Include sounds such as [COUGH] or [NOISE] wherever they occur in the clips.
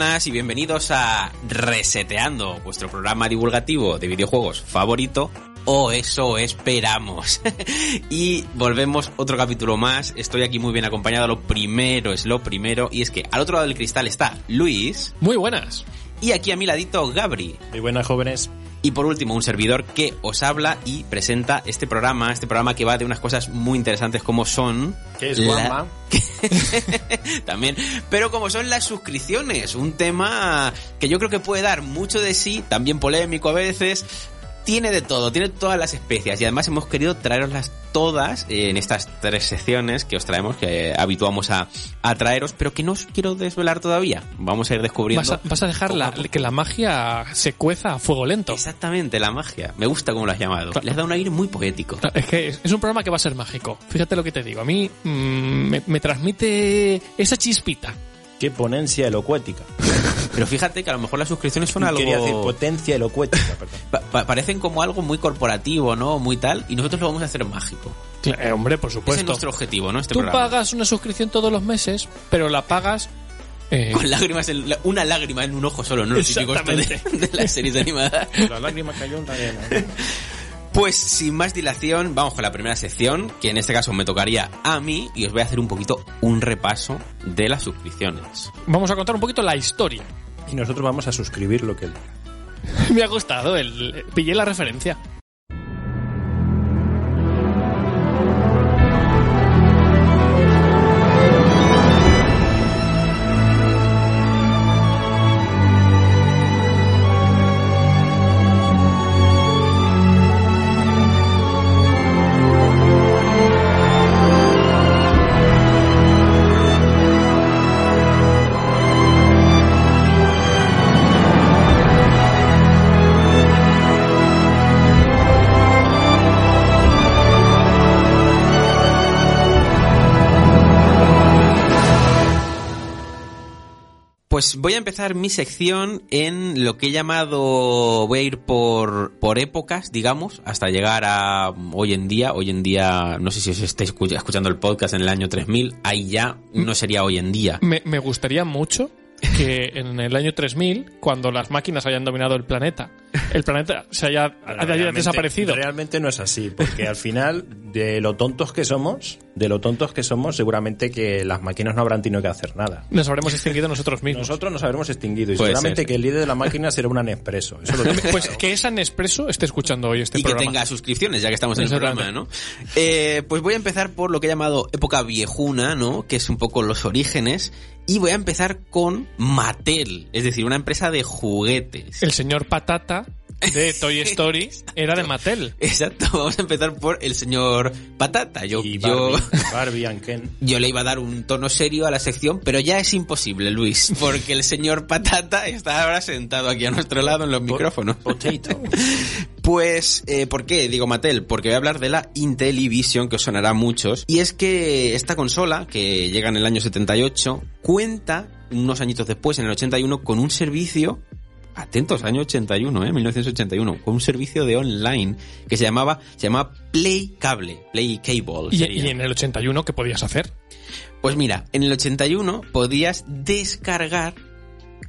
buenas y bienvenidos a Reseteando, vuestro programa divulgativo de videojuegos favorito, o eso esperamos. [LAUGHS] y volvemos otro capítulo más. Estoy aquí muy bien acompañado. Lo primero es lo primero, y es que al otro lado del cristal está Luis. Muy buenas. Y aquí a mi ladito Gabri. Muy buenas jóvenes. Y por último, un servidor que os habla y presenta este programa, este programa que va de unas cosas muy interesantes como son... ¿Qué es la... [LAUGHS] También, pero como son las suscripciones, un tema que yo creo que puede dar mucho de sí, también polémico a veces, tiene de todo, tiene todas las especias y además hemos querido traeroslas todas en estas tres secciones que os traemos, que habituamos a, a traeros, pero que no os quiero desvelar todavía. Vamos a ir descubriendo. Vas a, vas a dejar la, que la magia se cueza a fuego lento. Exactamente, la magia. Me gusta como lo has llamado. Le has dado un aire muy poético. Es que es un programa que va a ser mágico. Fíjate lo que te digo. A mí mmm, me, me transmite esa chispita. Qué ponencia elocuética. [LAUGHS] Pero fíjate que a lo mejor las suscripciones son algo... Quería decir potencia elocuética, perdón. [LAUGHS] Pa pa parecen como algo muy corporativo, ¿no? Muy tal, y nosotros lo vamos a hacer mágico. Eh, hombre, por supuesto. Ese es nuestro objetivo, ¿no? Este Tú programa. pagas una suscripción todos los meses, pero la pagas... Eh, Con lágrimas, en, una lágrima en un ojo solo, ¿no? Lo típico esto de, de las series animadas. [LAUGHS] La lágrima cayó en la arena. Pues sin más dilación, vamos con la primera sección, que en este caso me tocaría a mí, y os voy a hacer un poquito un repaso de las suscripciones. Vamos a contar un poquito la historia. Y nosotros vamos a suscribir lo que [LAUGHS] él Me ha gustado, el, pillé la referencia. Pues voy a empezar mi sección en lo que he llamado, voy a ir por, por épocas, digamos, hasta llegar a hoy en día. Hoy en día, no sé si os estáis escuchando el podcast en el año 3000, ahí ya no sería hoy en día. Me, me gustaría mucho que en el año 3000, cuando las máquinas hayan dominado el planeta, el planeta se haya, haya realmente, desaparecido. Realmente no es así, porque al final, de lo tontos que somos, de lo tontos que somos, seguramente que las máquinas no habrán tenido que hacer nada. Nos habremos extinguido nosotros mismos. Nosotros nos habremos extinguido y Puede seguramente ser. que el líder de la máquina será un Nespresso. Eso lo tengo Pues claro. que esa Nespresso esté escuchando hoy este y que programa. tenga suscripciones, ya que estamos en el programa, ¿no? Eh, pues voy a empezar por lo que he llamado época viejuna, ¿no? Que es un poco los orígenes. Y voy a empezar con Mattel, es decir, una empresa de juguetes. El señor Patata de [LAUGHS] Toy Story era de Mattel. Exacto, vamos a empezar por el señor Patata. Yo, Y yo, Barbie, [LAUGHS] Barbie and Ken. yo le iba a dar un tono serio a la sección, pero ya es imposible, Luis, porque el señor Patata está ahora sentado aquí a nuestro lado en los micrófonos. Potato. [LAUGHS] Pues, eh, ¿por qué digo Mattel? Porque voy a hablar de la Intellivision, que os sonará a muchos. Y es que esta consola, que llega en el año 78, cuenta unos añitos después, en el 81, con un servicio atentos, año 81, ¿eh? 1981, con un servicio de online que se llamaba, se llamaba Play Cable, Play Cable. Y, en el 81, ¿qué podías hacer? Pues mira, en el 81 podías descargar,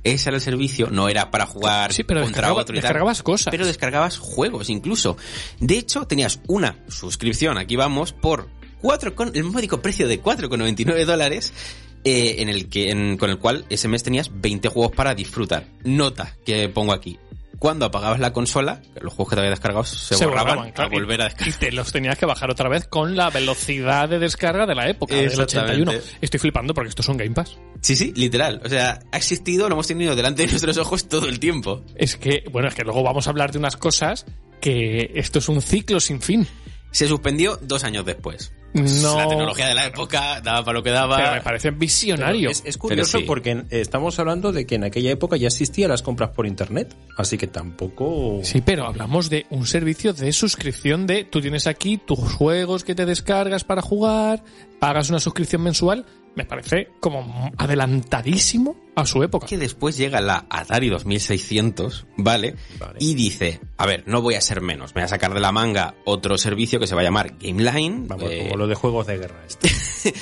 ese era el servicio, no era para jugar Sí, pero contra otro y tal, descargabas cosas. pero descargabas juegos incluso. De hecho, tenías una suscripción, aquí vamos, por 4 con, el módico precio de 4,99 dólares eh, en el que, en- con el cual ese mes tenías 20 juegos para disfrutar. Nota que pongo aquí. Cuando apagabas la consola, los juegos que te habías descargado se, borraban, claro, a volver a descargar. Y te los tenías que bajar otra vez con la velocidad de descarga de la época, del Exactamente. 81. Estoy flipando porque esto es un Game Pass. Sí, sí, literal. O sea, ha existido, lo hemos tenido delante de nuestros ojos todo el tiempo. Es que, bueno, es que luego vamos a hablar de unas cosas que esto es un ciclo sin fin. Se suspendió dos años después. No. La tecnología de la época daba para lo que daba. Pero me parece visionario. Es, es curioso sí. porque estamos hablando de que en aquella época ya existían las compras por internet, así que tampoco... Sí, pero hablamos de un servicio de suscripción de tú tienes aquí tus juegos que te descargas para jugar, pagas una suscripción mensual. Me parece como adelantadísimo a su época. que después llega la Atari 2600, ¿vale? Vale. Y dice, a ver, no voy a ser menos, me voy a sacar de la manga otro servicio que se va a llamar GameLine, Vamos, eh, como lo de juegos de guerra. este.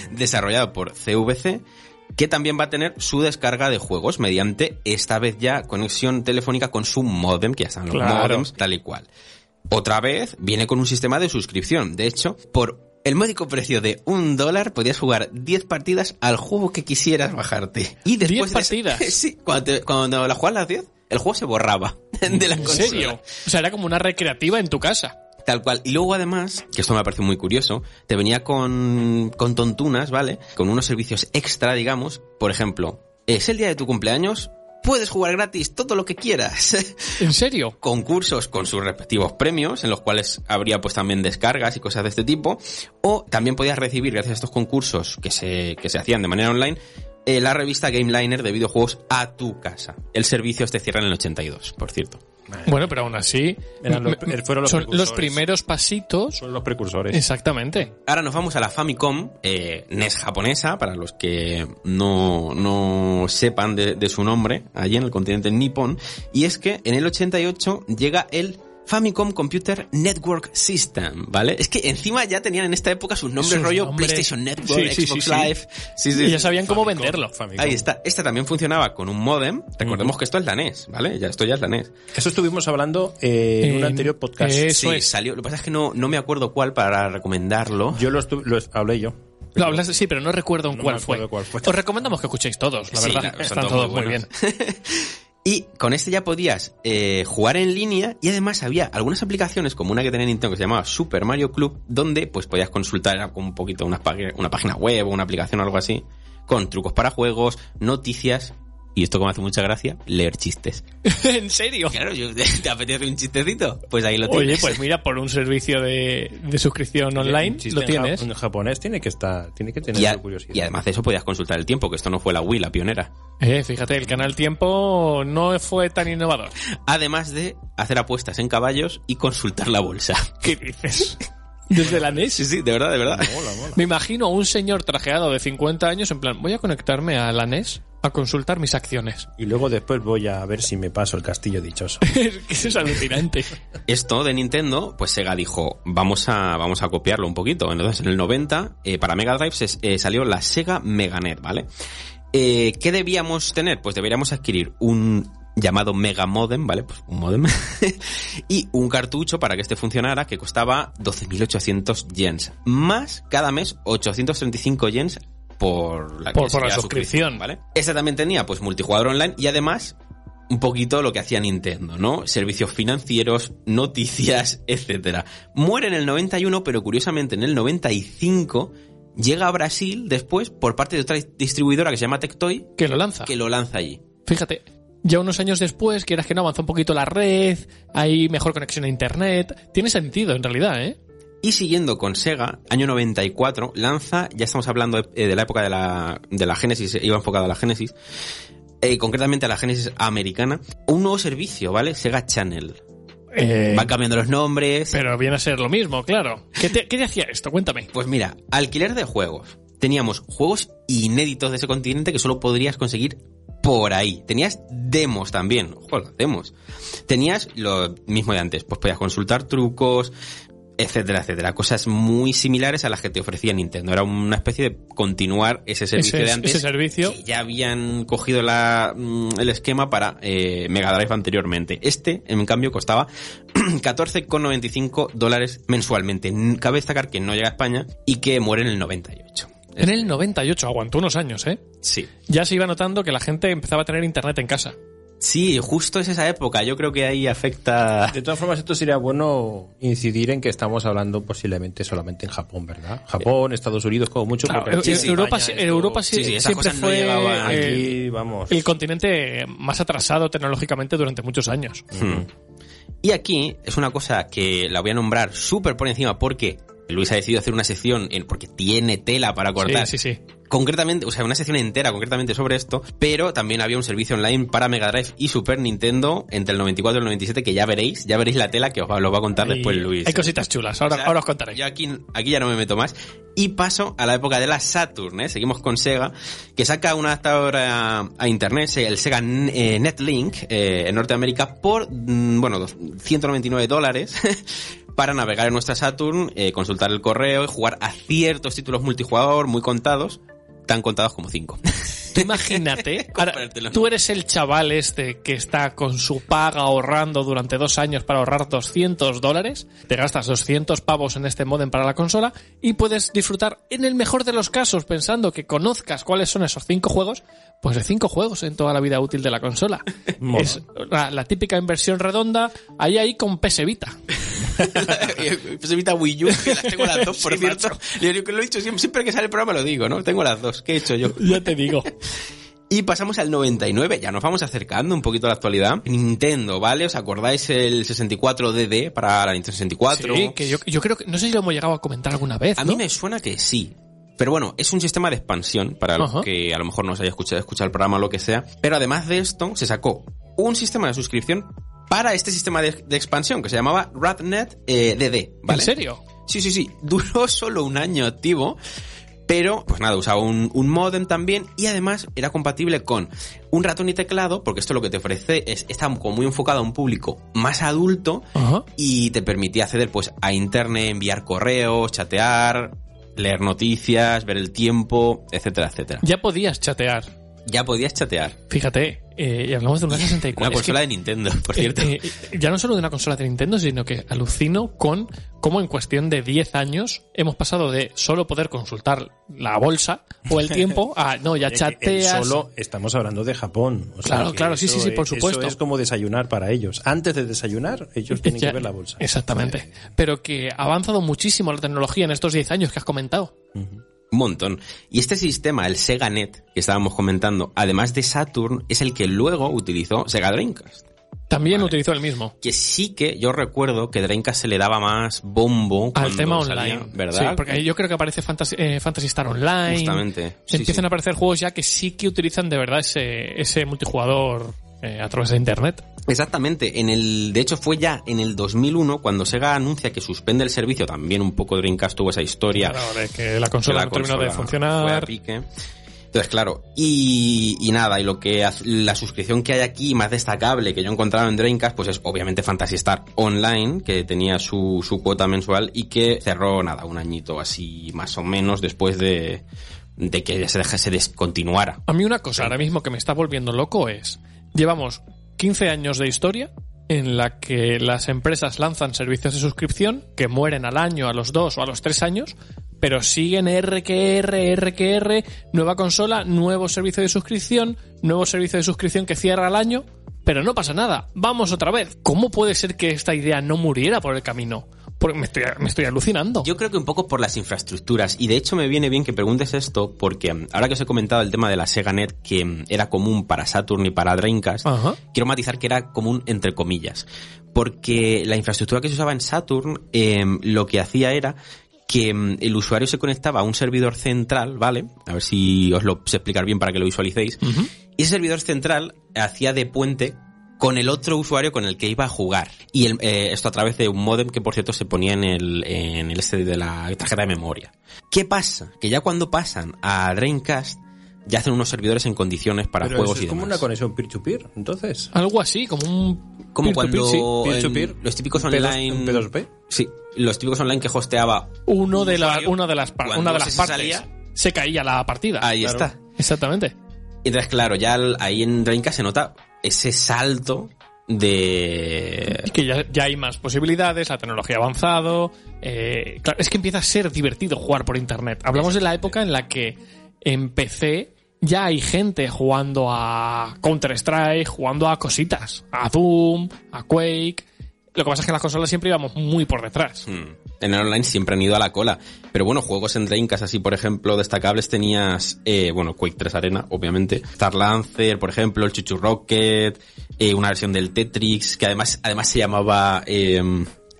[LAUGHS] desarrollado por CVC, que también va a tener su descarga de juegos mediante esta vez ya conexión telefónica con su modem, que ya están los Claro. modems, tal y cual. Otra vez viene con un sistema de suscripción. De hecho, por el módico precio de un dólar podías jugar 10 partidas al juego que quisieras bajarte. Y después 10 de ese- partidas. [LAUGHS] sí, cuando, te- cuando la jugabas las 10, el juego se borraba [LAUGHS] de la ¿En consola. serio? O sea, era como una recreativa en tu casa. Tal cual. Y luego además, que esto me parece muy curioso, te venía con, con tontunas, ¿vale? Con unos servicios extra, digamos. Por ejemplo, es el día de tu cumpleaños, puedes jugar gratis todo lo que quieras. [LAUGHS] ¿En serio? Concursos con sus respectivos premios, en los cuales habría pues también descargas y cosas de este tipo. O también podías recibir, gracias a estos concursos que se, que se hacían de manera online, eh, la revista GameLiner de videojuegos a tu casa. El servicio este cierra en el 82, por cierto. Bueno, pero aún así Eran los- me- fueron los son los primeros pasitos. Son los precursores. Exactamente. Ahora nos vamos a la Famicom, eh, NES japonesa, para los que no, no sepan de, de su nombre, allí en el continente nipón. Y es que en el 88 llega el Famicom Computer Network System, ¿vale? Es que encima ya tenían en esta época sus nombres Sus rollo nombres. PlayStation Network, Sí, Xbox sí, sí. Live. Sí, sí, Y ya sabían cómo Famicom, venderlo. Famicom. Ahí está. Esta también funcionaba con un modem. Recordemos que esto es la NES, ¿vale? Ya, esto ya es la NES. Eso estuvimos hablando eh, en un En- anterior podcast. eh, Eso sí, es. salió. Lo que pasa es que no, no me acuerdo cuál para recomendarlo. Yo lo, hablé yo. Lo hablas, sí, pero no recuerdo No cuál, fue. acuerdo cuál fue. Os recomendamos que escuchéis todos, la Sí, verdad. Están todos muy bien. [LAUGHS] Y con este ya podías eh, jugar en línea y además había algunas aplicaciones como una que tenía Nintendo que se llamaba Super Mario Club donde pues podías consultar un poquito una, una página web o una aplicación o algo así con trucos para juegos, noticias y esto que me hace mucha gracia, leer chistes. [LAUGHS] ¿En serio? Claro, yo- [LAUGHS] ¿te apetece un chistecito? Pues ahí lo Oye, tienes. pues mira, por un servicio de, de suscripción online lo en ja- tienes. En japonés tiene que estar, tiene que tener y, a- curiosidad. y además de eso podías consultar el tiempo, que esto no fue la Wii, la pionera. Eh, fíjate, el canal Tiempo no fue tan innovador. Además de hacer apuestas en caballos y consultar la bolsa. ¿Qué dices? [LAUGHS] Desde la NES. Sí, sí, de verdad, de verdad. Mola, mola. Me imagino a un señor trajeado de 50 años en plan, voy a conectarme a la NES a consultar mis acciones. Y luego después voy a ver si me paso el castillo dichoso. [LAUGHS] Es que eso es alucinante. Esto de Nintendo, pues Sega dijo, vamos a, vamos a copiarlo un poquito. Entonces, en el 90, eh, para Mega Drive se- eh, salió la Sega Meganet, ¿vale? Eh, ¿Qué debíamos tener? Pues deberíamos adquirir un llamado Mega Modem, ¿vale? Pues un modem. [LAUGHS] y un cartucho para que este funcionara que costaba 12.800 yens. Más cada mes 835 yens por la, Por- por la sería suscripción. ¿vale? Este también tenía pues multijugador online y además un poquito lo que hacía Nintendo, ¿no? Servicios financieros, noticias, etcétera. Muere en el 91, pero curiosamente en el 95 llega a Brasil después por parte de otra distribuidora que se llama Tectoy Que lo lanza. que lo lanza allí. Fíjate, ya unos años después, quieras que no, avanza un poquito la red, hay mejor conexión a internet. Tiene sentido, en realidad, ¿eh? Y siguiendo con Sega, año 94, lanza, ya estamos hablando eh, de la época de la, de la Genesis, iba enfocado a la Genesis, eh, concretamente a la Genesis americana, un nuevo servicio, ¿vale? Sega Channel. Eh, Van cambiando los nombres. pero viene a ser lo mismo, claro. ¿Qué te, qué te hacía esto? Cuéntame. Pues mira, alquiler de juegos. Teníamos juegos inéditos de ese continente que solo podrías conseguir por ahí. Tenías demos también. Ojo, las demos. Tenías lo mismo de antes. Pues podías consultar trucos, etcétera, etcétera. Cosas muy similares a las que te ofrecía Nintendo. Era una especie de continuar ese servicio Ese- de antes. ese servicio. que ya habían cogido la, mm, el esquema para eh, Mega Drive anteriormente. Este, en cambio, costaba [CLEARS THROAT] 14,95 dólares mensualmente. Cabe destacar que no llega a España y que muere en el 98. En el 98, aguantó unos años, ¿eh? Sí. Ya se iba notando que la gente empezaba a tener internet en casa. Sí, justo es esa época. Yo creo que ahí afecta. De todas formas, esto sería bueno incidir en que estamos hablando posiblemente solamente en Japón, ¿verdad? Japón, Estados Unidos, como mucho. Claro, en Europa, España sí- esto- Europa sí- sí, siempre no fue Aquí, vamos. el continente más atrasado tecnológicamente durante muchos años. Hmm. Y aquí es una cosa que la voy a nombrar súper por encima porque Luis ha decidido hacer una sección en, porque tiene tela para cortar. Sí, sí, sí. Concretamente, o sea, una sección entera concretamente sobre esto, pero también había un servicio online para Mega Drive y Super Nintendo entre el 94 y el 97 que ya veréis, ya veréis la tela que os va, lo va a contar después Luis. Hay cositas chulas, ahora, O sea, ahora os contaré. Yo aquí, aquí ya no me meto más. Y paso a la época de la Saturn, ¿eh? Seguimos con Sega, que saca un adaptador a, a internet, el Sega eh, Netlink, eh, en Norteamérica, por, mm, bueno, dos- 199 dólares. [LAUGHS] para navegar en nuestra Saturn, eh, consultar el correo y jugar a ciertos títulos multijugador muy contados, tan contados como 5. [LAUGHS] Tú imagínate, [LAUGHS] ahora, tú eres el chaval este que está con su paga ahorrando durante dos años para ahorrar 200 dólares, te gastas 200 pavos en este modem para la consola y puedes disfrutar, en el mejor de los casos, pensando que conozcas cuáles son esos cinco juegos, pues de cinco juegos en toda la vida útil de la consola. [LAUGHS] Mola. es la, la típica inversión redonda, ahí ahí con PS Vita. [LAUGHS] pues evita Wii U, que las tengo las dos, [LAUGHS] por Sí, cierto. Yo, yo lo he dicho siempre, siempre que sale el programa lo digo, ¿no? Tengo las dos. ¿Qué he hecho yo? Ya te digo. Y pasamos al 99, ya nos vamos acercando un poquito a la actualidad. Nintendo, ¿vale? ¿Os acordáis el 64DD para la Nintendo 64? Sí, que yo, yo creo que, no sé si lo hemos llegado a comentar alguna vez, A ¿no? mí me suena que sí. Pero bueno, es un sistema de expansión para los Ajá. que a lo mejor no os haya escuchado, escuchado el programa o lo que sea. Pero además de esto, se sacó un sistema de suscripción para este sistema de, de expansión que se llamaba RadNet eh, DD, ¿vale? ¿En serio? Sí, sí, sí. [LAUGHS] Duró solo un año activo. Pero, pues nada, usaba un, un modem también y además era compatible con un ratón y teclado, porque esto lo que te ofrece es, está como muy enfocado a un público más adulto Ajá. y te permitía acceder pues a internet, enviar correos, chatear, leer noticias, ver el tiempo, etcétera, etcétera. Ya podías chatear. Ya podías chatear. Fíjate, eh, y hablamos de una 64. Una Es que, consola de Nintendo, por eh, cierto. eh, ya no solo de una consola de Nintendo, sino que alucino con cómo en cuestión de 10 años hemos pasado de solo poder consultar la bolsa o el tiempo a [LAUGHS] no, ya chateas. Solo estamos hablando de Japón. o sea Claro, que claro, sí, sí, sí, por es- supuesto. Eso es como desayunar para ellos. Antes de desayunar, ellos tienen Ya- que ver la bolsa. Exactamente. Pero que ha avanzado muchísimo la tecnología en estos 10 años que has comentado. Montón. Y este sistema, el Sega Net, que estábamos comentando, además de Saturn, es el que luego utilizó Sega Dreamcast. También utilizó el mismo. Que sí que yo recuerdo que Dreamcast se le daba más bombo Al tema salía, online. ¿verdad? Sí, porque yo creo que aparece Fantasy, eh, Fantasy Star Online. Justamente. Sí, empiezan sí. a aparecer juegos ya que sí que utilizan de verdad ese, ese multijugador eh, a través de internet. Exactamente. En el, de hecho, fue ya en el 2001 cuando Sega anuncia que suspende el servicio. También un poco Dreamcast tuvo esa historia. Claro, de que la que consola la no terminó de fue a funcionar. pique. Entonces, claro, y, y nada, y lo que la suscripción que hay aquí más destacable que yo he encontrado en Dreamcast, pues es obviamente Fantasy Star Online, que tenía su, su cuota mensual y que cerró nada, un añito así más o menos después de, de que se dejase descontinuara. A mí una cosa ahora mismo que me está volviendo loco es, llevamos 15 años de historia en la que las empresas lanzan servicios de suscripción que mueren al año, a los dos o a los tres años, pero siguen RQR, RQR, nueva consola, nuevo servicio de suscripción, nuevo servicio de suscripción que cierra al año, pero no pasa nada, vamos otra vez. ¿Cómo puede ser que esta idea no muriera por el camino? Porque me estoy, me estoy alucinando. Yo creo que un poco por las infraestructuras. Y de hecho me viene bien que preguntes esto porque mm, ahora que os he comentado el tema de la Sega Net que mm, era común para Saturn y para Dreamcast, Ajá. quiero matizar que era común entre comillas. Porque la infraestructura que se usaba en Saturn eh, lo que hacía era que mm, el usuario se conectaba a un servidor central, ¿vale? A ver si os lo sé explicar bien para que lo visualicéis. Y ese servidor central hacía de puente con el otro usuario con el que iba a jugar. Y el- eh, esto a través de un modem que, por cierto, se ponía en el, en el este de la tarjeta de memoria. ¿Qué pasa? Que ya cuando pasan a Dreamcast, ya hacen unos servidores en condiciones para Pero juegos eso y es como demás. una conexión peer-to-peer, entonces. Algo así, como un... Como peer-to-peer, cuando sí. Peer-to-peer. en los típicos Un P2 online... un P2P. Sí, los típicos online que hosteaba uno un de, la, usuario, una de las, una de las ese partes salía, se caía la partida. ahí Claro. está. Exactamente. Entonces, claro, ya al- ahí en Dreamcast se nota ese salto de... Que ya, ya hay más posibilidades, la tecnología ha avanzado. eh, claro, es que empieza a ser divertido jugar por internet. Hablamos de la época en la que en PC ya hay gente jugando a Counter-Strike, jugando a cositas, a Doom, a Quake. Lo que pasa es que en las consolas siempre íbamos muy por detrás. Hmm. En el online siempre han ido a la cola. Pero bueno, juegos en Dreamcast así, por ejemplo, destacables tenías, eh, bueno, Quake 3 Arena, obviamente. Star Lancer, por ejemplo, el Chuchu Rocket, eh, una versión del Tetris, que además, además se llamaba, eh,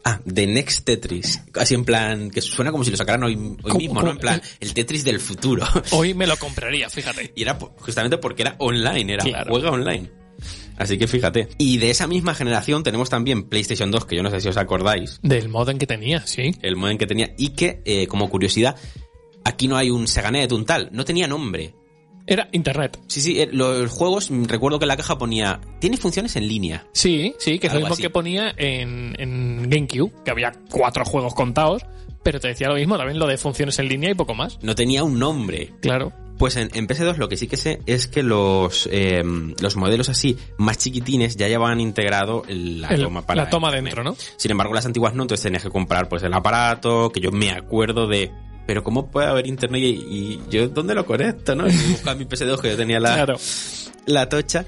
ah, The Next Tetris. Así en plan, que suena como si lo sacaran hoy, hoy ¿Cómo- mismo? ¿no? En plan, el Tetris del futuro. Hoy me lo compraría, fíjate. [LAUGHS] Y era justamente porque era online, era Claro. juega online. Así que fíjate. Y de esa misma generación tenemos también PlayStation 2, que yo no sé si os acordáis, Del modem que tenía, sí. el modem que tenía, y que, eh, como curiosidad, aquí no hay un Seganet, un tal, no tenía nombre. Era internet. Sí, sí, eh, los juegos, mm, recuerdo que en la caja ponía, tiene funciones en línea. Sí, sí, que es lo mismo así. que ponía en, en GameCube, que había cuatro juegos contados, pero te decía lo mismo, también lo de funciones en línea y poco más. No tenía un nombre. Claro. Pues en, en PS2 lo que sí que sé es que los, eh, los modelos así más chiquitines ya llevaban integrado la El- toma para la toma dentro, ¿no? Sin embargo, las antiguas no, entonces tenías que comprar pues el aparato, que yo me acuerdo de... Pero ¿cómo puede haber internet y, y yo dónde lo conecto, no? Y buscaba mi PS2 que yo tenía la, Claro. la tocha.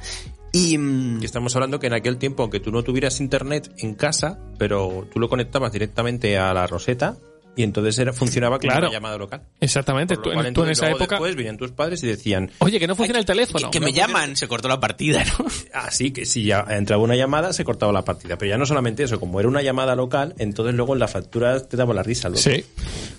Y... mm, Y estamos hablando que en aquel tiempo, aunque tú no tuvieras internet en casa, pero tú lo conectabas directamente a la roseta y entonces era, funcionaba como Claro. una llamada local. Exactamente. Tú, cual, en- tú en entonces, esa época. Después venían tus padres y decían, Oye, que no funciona el teléfono. que, que me llaman, se cortó la partida, ¿no? [LAUGHS] así que si ya entraba una llamada se cortaba la partida. Pero ya no solamente eso, como era una llamada local, entonces luego en la factura te daba la risa. luego. Sí.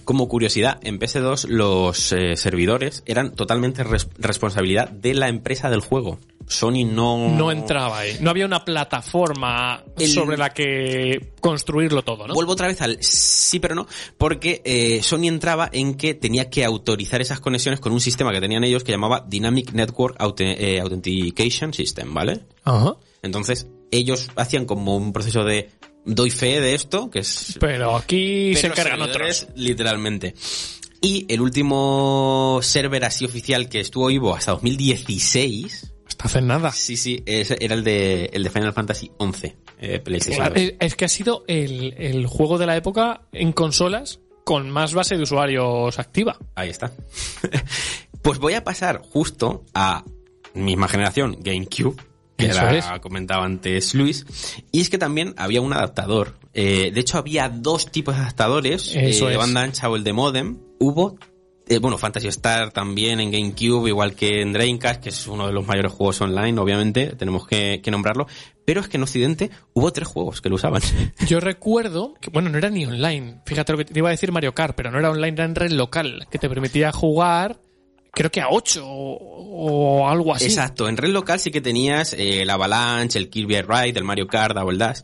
Como curiosidad, en PS2 los eh, servidores eran totalmente res- responsabilidad de la empresa del juego. Sony no... No entraba ahí. No había una plataforma El- sobre la que construirlo todo, ¿no? Vuelvo otra vez al sí pero no, porque eh, Sony entraba en que tenía que autorizar esas conexiones con un sistema que tenían ellos que llamaba Dynamic Network eh, Authentication System, ¿vale? Ajá. Entonces, ellos hacían como un proceso de doy fe de esto, que es Pero aquí se encargan otros. literalmente. Y el último server así oficial que estuvo vivo hasta 2016, Hacer nada. sí, sí, ese era el de, el de Final Fantasy 11, eh, PlayStation Claro, 2. es, es que ha sido el, el juego de la época en consolas con más base de usuarios activa. Ahí está. [LAUGHS] pues voy a pasar justo a misma generación, GameCube, que Eso era, es. comentaba antes Luis, y es que también había un adaptador. Eh, de hecho, había dos tipos de adaptadores, Eso eh, de banda ancha o el de modem. Hubo, eh, bueno, Fantasy Star también en GameCube, igual que en Dreamcast, que es uno de los mayores juegos online, obviamente, tenemos que, que nombrarlo. Pero es que en Occidente hubo tres juegos que lo usaban. [LAUGHS] Yo recuerdo que, bueno, no era ni online. Fíjate lo que te iba a decir Mario Kart, pero no era online, era en red local, que te permitía jugar, creo que a 8 o, o algo así. Exacto, en red local sí que tenías eh, el Avalanche, el Kirby Ride, el Mario Kart, Double Dash.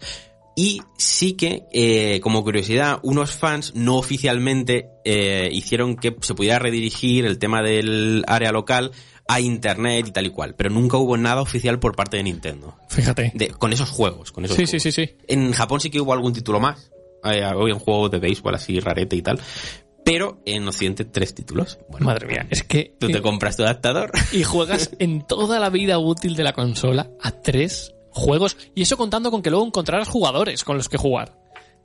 Y sí que, eh, como curiosidad, unos fans no oficialmente eh, hicieron que se pudiera redirigir el tema del área local a internet y tal y cual. Pero nunca hubo nada oficial por parte de Nintendo. Fíjate. De, con esos juegos, con esos Sí, sí, sí, sí. En Japón sí que hubo algún título más. Eh, había un juego de béisbol así rarete y tal. Pero en Occidente tres títulos. Bueno, Madre mía, es que... Tú te compras tu adaptador. y juegas en toda la vida útil de la consola a tres juegos. Y eso contando con que luego encontrarás jugadores con los que jugar.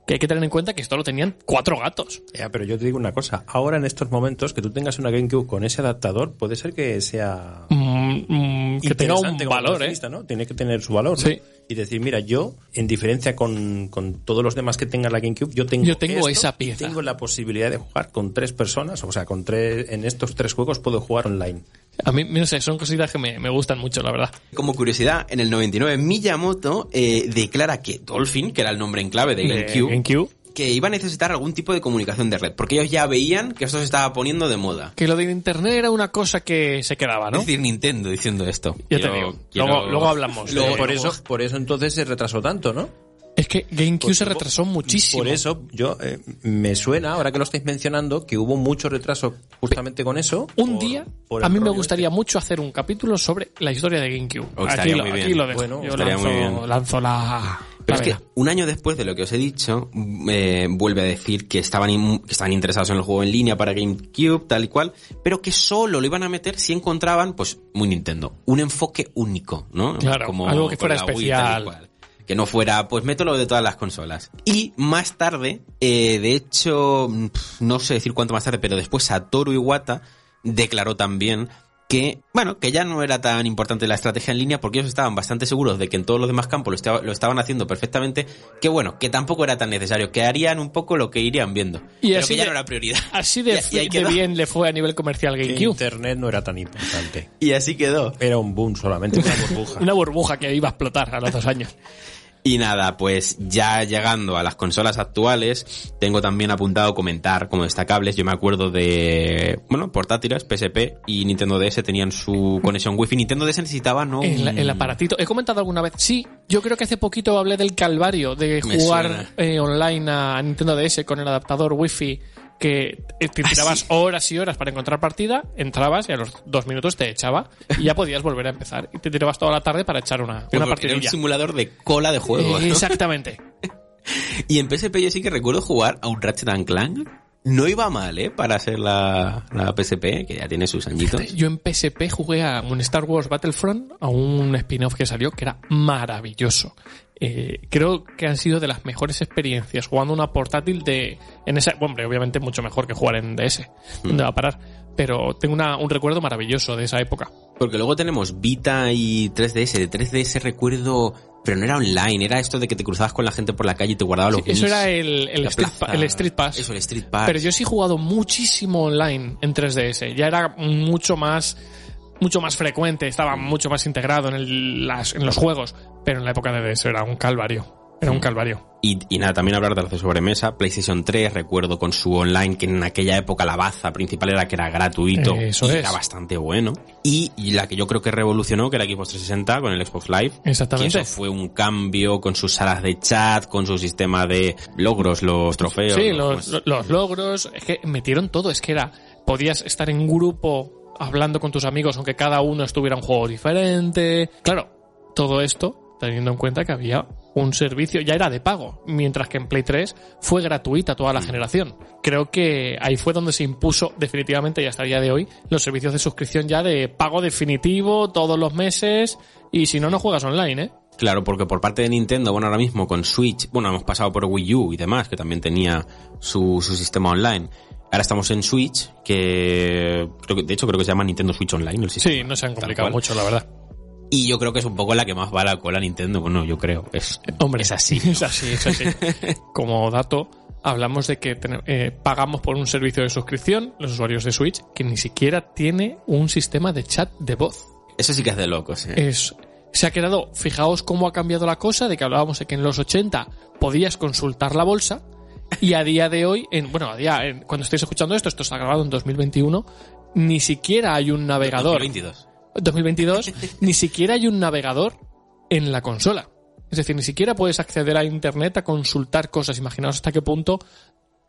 Que hay que tener en cuenta que esto lo tenían cuatro gatos. Ya, pero yo te digo una cosa. Ahora en estos momentos que tú tengas una GameCube con ese adaptador, puede ser que sea Mm, mm, que tenga un valor, ¿eh? ¿no? Tiene que tener su valor. ¿no? Y decir, mira, yo, en diferencia con, con todos los demás que tenga la GameCube, yo tengo, Yo tengo esto, esa pieza. Tengo la posibilidad de jugar con tres personas, o sea, con tres, en estos tres juegos puedo jugar online. A mí, no sé, son cositas que me, me gustan mucho, la verdad. Como curiosidad, en el 99 Miyamoto eh, declara que Dolphin, que era el nombre en clave de De GameCube, GameCube. Que iba a necesitar algún tipo de comunicación de red, porque ellos ya veían que esto se estaba poniendo de moda. Que lo de internet era una cosa que se quedaba, ¿no? Es decir, Nintendo diciendo esto. Ya te digo. quiero- Luego, luego hablamos. Luego- de- por eso, por eso entonces se retrasó tanto, ¿no? Es que GameCube Pues se retrasó muchísimo. Por eso, yo eh, me suena, ahora que lo estáis mencionando, que hubo mucho retraso justamente con eso. Un por- día, por a mí me gustaría mucho hacer un capítulo sobre la historia de GameCube. Oh, aquí, lo, aquí dejo. Bueno, Yo lanzo, muy bien. lanzo la, Pero es que un año después de lo que os he dicho, eh, vuelve a decir que estaban, in- que estaban interesados en el juego en línea para GameCube, tal y cual, pero que solo lo iban a meter si encontraban, pues, muy Nintendo, un enfoque único, ¿no? Claro, algo que fuera la Wii, tal y especial. cual. que no fuera, pues mételo de todas las consolas. Y más tarde, eh, de hecho, mm, no sé decir cuánto más tarde, pero después Satoru Iwata declaró también que, bueno, que ya no era tan importante la estrategia en línea porque ellos estaban bastante seguros de que en todos los demás campos lo, estaba- lo estaban haciendo perfectamente, que bueno, que tampoco era tan necesario, que harían un poco lo que irían viendo. Y pero así que ya de- no era prioridad. [LAUGHS] Así de, Y- de bien le fue a nivel comercial Que GameCube. Internet no era tan importante. Y así quedó. Era un boom solamente, [LAUGHS] una burbuja. Una burbuja que iba a explotar a los dos años. [LAUGHS] Y nada, pues ya llegando a las consolas actuales, tengo también apuntado comentar como destacables. Yo me acuerdo de, bueno, portátiles, PSP y Nintendo DS tenían su conexión Wi-Fi. Nintendo DS necesitaba, ¿no? El, aparatito. He comentado alguna vez. Sí, yo creo que hace poquito hablé del calvario de Me jugar eh, online a Nintendo DS con el adaptador Wi-Fi que te Ah, tirabas sí. horas y horas para encontrar partida, entrabas y a los dos minutos te echaba y ya podías volver a empezar. Y te tirabas toda la tarde para echar una, Pero una era un simulador de cola de juego. Eh, ¿no? Exactamente. [LAUGHS] Y en PSP yo sí que recuerdo jugar a un Ratchet and Clank. No iba mal, ¿eh? Para ser la, la PSP, que ya tiene sus añitos. Yo en PSP jugué a un Star Wars Battlefront, a un spin-off que salió que era maravilloso. Eh, creo que han sido de las mejores experiencias jugando una portátil de en esa hombre obviamente mucho mejor que jugar en DS ¿Dónde va a parar pero tengo una- un recuerdo maravilloso de esa época. Porque luego tenemos Vita y 3DS. De 3DS recuerdo, pero no era online, era esto de que te cruzabas con la gente por la calle y te guardaba los Sí, eso era el, el La Street, plaza- Pa- el Street Pass. Eso, el Street Pass. pero yo sí he jugado muchísimo online en 3DS ya era mucho más mucho más frecuente estaba mucho más integrado en, el- las- en los juegos pero en la época de DS era un calvario era un calvario Y, y nada, también hablar de de sobremesa. PlayStation 3, recuerdo con su online, que en aquella época la baza principal era que era gratuito. Eso y es. Era bastante bueno. Y, y la que yo creo que revolucionó, que era Xbox 360 con el Xbox Live. Exactamente. Que eso fue un cambio con sus salas de chat, con su sistema de logros, los trofeos. Sí, los- los, lo- los logros, es que metieron todo, es que era, podías estar en grupo hablando con tus amigos aunque cada uno estuviera un juego diferente. Claro, todo esto teniendo en cuenta que había un servicio, ya era de pago, mientras que en Play 3 fue gratuita toda la generación. Creo que ahí fue donde se impuso definitivamente y hasta el día de hoy los servicios de suscripción ya de pago definitivo todos los meses y si no, no juegas online, ¿eh? Claro, porque por parte de Nintendo, bueno, ahora mismo con Switch, bueno, hemos pasado por Wii U y demás, que también tenía su, su sistema online. Ahora estamos en Switch, que creo que, de hecho creo que se llama Nintendo Switch Online el sistema. Sí, no se han complicado mucho, la verdad. Y yo creo que es un poco la que más va a la cola Nintendo. Bueno, yo creo. Es, Hombre, es así. [LAUGHS] Es así, es así. [LAUGHS] Como dato, hablamos de que eh, pagamos por un servicio de suscripción, los usuarios de Switch, que ni siquiera tiene un sistema de chat de voz. Eso sí que es de locos, eh. Es, se ha quedado, fijaos cómo ha cambiado la cosa, de que hablábamos de que en los 80 podías consultar la bolsa, y a día de hoy, en, bueno, a día, en- cuando estáis escuchando esto, esto está grabado en 2021, ni siquiera hay un navegador. 2022. 2022, [LAUGHS] ni siquiera hay un navegador en la consola. Es decir, ni siquiera puedes acceder a Internet a consultar cosas. Imaginaos hasta qué punto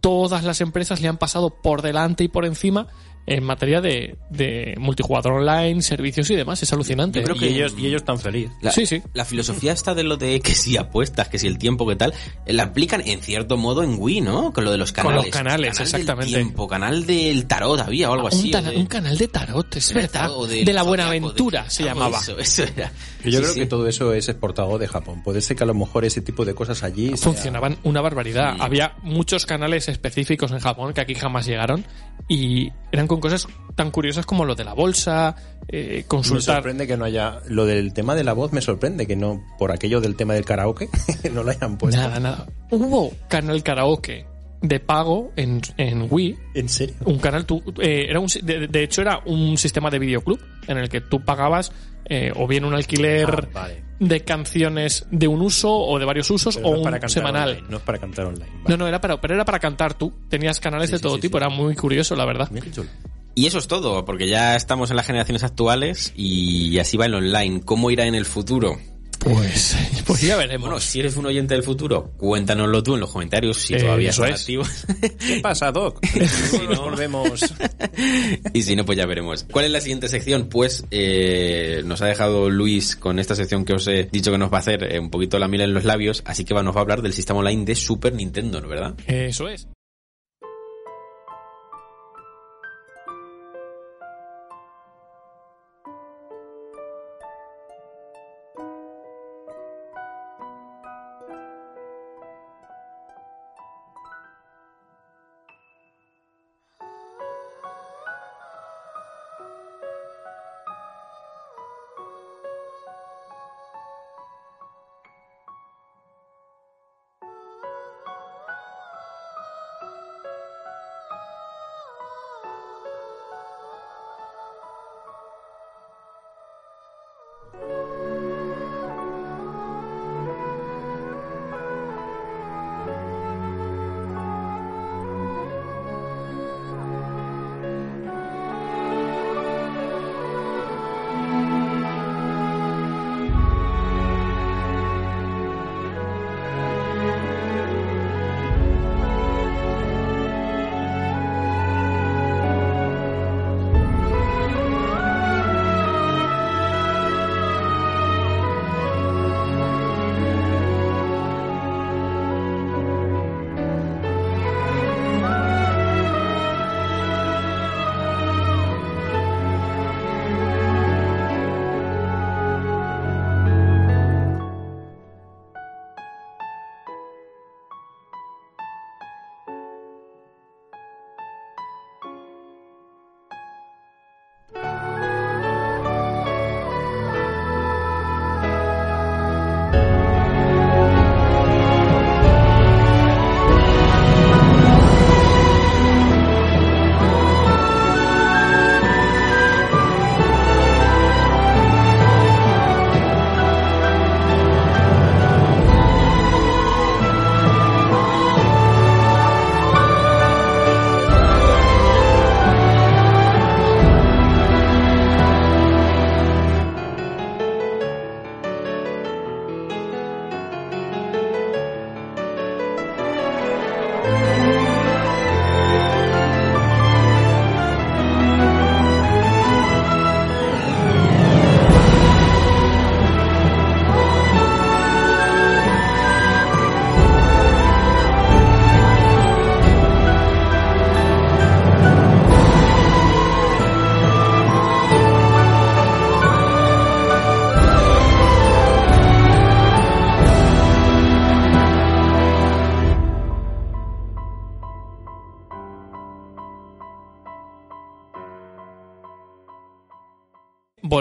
todas las empresas le han pasado por delante y por encima en materia de, de multijugador online, servicios y demás. Es alucinante. Yo creo Y que- ellos, y ellos tan feliz. La, Sí, sí. La filosofía está de lo de que si apuestas, que si el tiempo, que tal, la aplican en cierto modo en Wii, ¿no? Con lo de los Con canales. los canales, Canal exactamente. Del tiempo, canal del tarot había o algo así. un, de- canal de tarot, es verdad. o De, la Buenaventura de- se llamaba. Eso, eso era. Y yo Sí, creo sí. que todo eso es exportado de Japón. Puede ser que a lo mejor ese tipo de cosas allí sea- funcionaban una barbaridad. Sí. Había muchos canales específicos en Japón que aquí jamás llegaron y eran con cosas tan curiosas como lo de la bolsa, eh, Me consultar. sorprende que no haya. Lo del tema de la voz me sorprende que no, por aquello del tema del karaoke, [LAUGHS] no lo hayan puesto. Nada, nada. Hubo canal karaoke de pago en, en Wii. ¿En serio? Un canal, tú, eh, era un, de, de hecho era un sistema de videoclub en el que tú pagabas eh, o bien un alquiler Ah, vale. de canciones de un uso o de varios usos Pero o no un para cantar semanal. online, no es para cantar online. No, no, era para, pero era para cantar tú. Tenías canales Sí, de sí, todo sí, tipo, sí. era muy curioso, la verdad. Mira qué chulo. Y eso es todo, porque ya estamos en las generaciones actuales y así va el online. ¿Cómo irá en el futuro? Pues, pues ya veremos. Bueno, si eres un oyente del futuro, cuéntanoslo tú en los comentarios si Eh, todavía eso es. activos. ¿Qué pasa, Doc? [LAUGHS] si nos volvemos. y si no, pues ya veremos. ¿Cuál es la siguiente sección? Pues eh, nos ha dejado Luis con esta sección que os he dicho que nos va a hacer eh, un poquito la mila en los labios, así que va- nos va a hablar del sistema online de Super Nintendo, ¿no verdad? Eso es.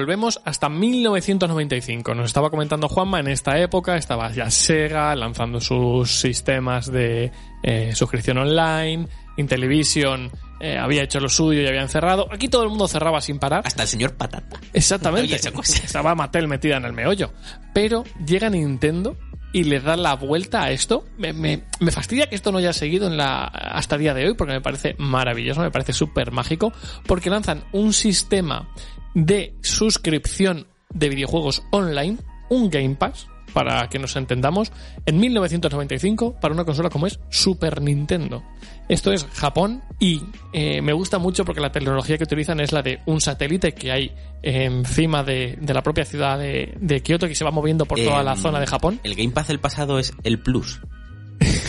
Volvemos hasta 1995. Nos estaba comentando Juanma, en esta época estaba ya Sega lanzando sus sistemas de eh, suscripción online, Intellivision eh, había hecho lo suyo y habían cerrado. Aquí todo el mundo cerraba sin parar. Hasta el señor Patata. Exactamente. Cosa. Estaba Mattel metida en el meollo. Pero llega Nintendo y le da la vuelta a esto. Me, me- me fastidia que esto no haya seguido en la, hasta el día de hoy porque me parece maravilloso, me parece súper mágico. Porque lanzan un sistema de suscripción de videojuegos online, un Game Pass, para que nos entendamos, en 1995 para una consola como es Super Nintendo. Esto es Japón y eh, me gusta mucho porque la tecnología que utilizan es la de un satélite que hay encima de, de la propia ciudad de, de Kioto que se va moviendo por toda la Em, zona de Japón. El Game Pass del pasado es el Plus.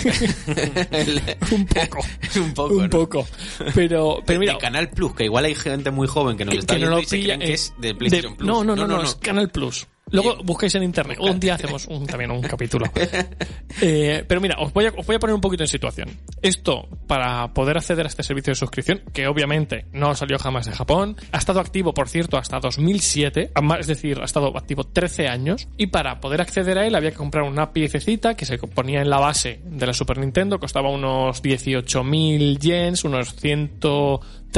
[LAUGHS] Un poco. [LAUGHS] un poco. Un ¿no? poco. Pero, pero mira, de Canal Plus, que igual hay gente muy joven que nos que, está que no viendo lo y se pilla creen que eh, es de PlayStation de- Plus. No, no, no, no, es Canal Plus. Luego buscáis en internet. Un día hacemos un, también un capítulo. [LAUGHS] Eh, pero mira, os voy, a, os voy a poner un poquito en situación. Esto, para poder acceder a este servicio de suscripción, que obviamente no salió jamás de Japón, ha estado activo, por cierto, hasta 2007, ama- es decir, ha estado activo 13 años, y para poder acceder a él había que comprar una piececita que se ponía en la base de la Super Nintendo, costaba unos 18.000 yens, unos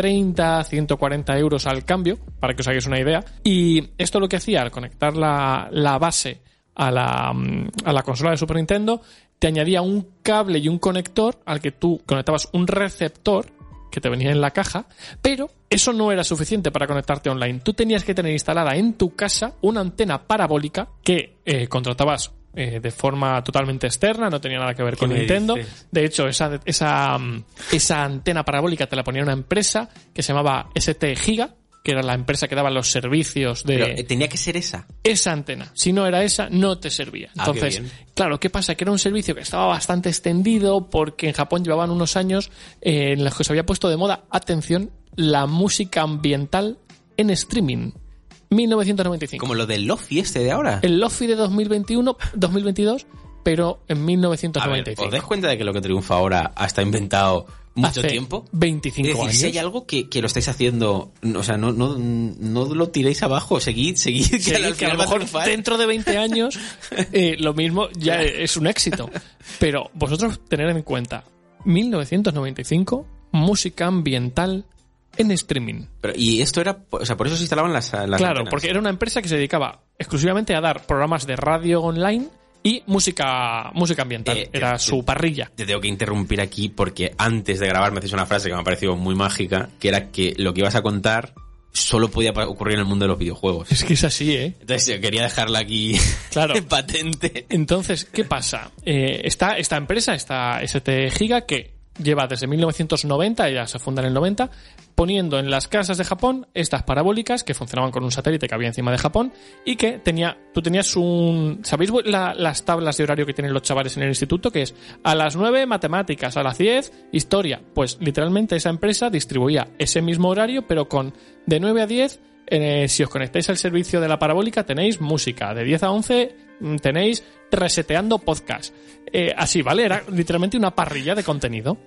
130, 140 euros al cambio, para que os hagáis una idea. Y esto lo que hacía al conectar la, la base a la, mm, a la consola de Super Nintendo, te añadía un cable y un conector al que tú conectabas un receptor que te venía en la caja, pero eso no era suficiente para conectarte online. Tú tenías que tener instalada en tu casa una antena parabólica que eh, contratabas eh, de forma totalmente externa, no tenía nada que ver con Nintendo. dices? De hecho, esa, esa, mm, esa antena parabólica te la ponía una empresa que se llamaba ST Giga, que era la empresa que daba los servicios de Pero eh, tenía que ser esa. esa antena. Si no era esa, no te servía. Ah, qué Entonces, claro, ¿qué pasa? Que era un servicio que estaba bastante extendido porque en Japón llevaban unos años eh, en los que se había puesto de moda, atención, la música ambiental en streaming. 1995. Como lo del Lofi este de ahora. El Lofi de 2021, 2022, pero en A ver, 1995. ¿os dais cuenta de que lo que triunfa ahora ha estado inventado mucho Hace tiempo? 25 es decir, años. si hay algo que, que lo estáis haciendo, o sea, no, no, no lo tiréis abajo, seguid, seguid, que, al que a lo a mejor triunfar. dentro de 20 años [LAUGHS] eh, lo mismo ya es un éxito. Pero vosotros tener en cuenta, 1995, música ambiental en streaming. Pero- y esto era, o sea, por eso se instalaban las, las claro, antenas. porque era una empresa que se dedicaba exclusivamente a dar programas de radio online y música, música ambiental. Eh, era eh, su eh, parrilla. Te tengo que interrumpir aquí porque antes de grabar me haces una frase que me ha parecido muy mágica, que era que lo que ibas a contar solo podía ocurrir en el mundo de los videojuegos. Es que es así, ¿eh? Entonces yo quería dejarla aquí [LAUGHS] Claro. patente. Entonces, ¿qué pasa? Eh, está esta empresa, esta ST Giga, que lleva desde 1990, ya se funda en el 90, poniendo en las casas de Japón estas parabólicas que funcionaban con un satélite que había encima de Japón y que tenía, tú tenías un, ¿sabéis la- las tablas de horario que tienen los chavales en el instituto? Que es a las 9 matemáticas, a las 10 historia. Pues literalmente esa empresa distribuía ese mismo horario, pero con de 9 a 10 eh, si os conectáis al servicio de la parabólica tenéis música, de 10 a 11 mm, tenéis reseteando podcast. Eh, así, ¿vale? Era literalmente una parrilla de contenido.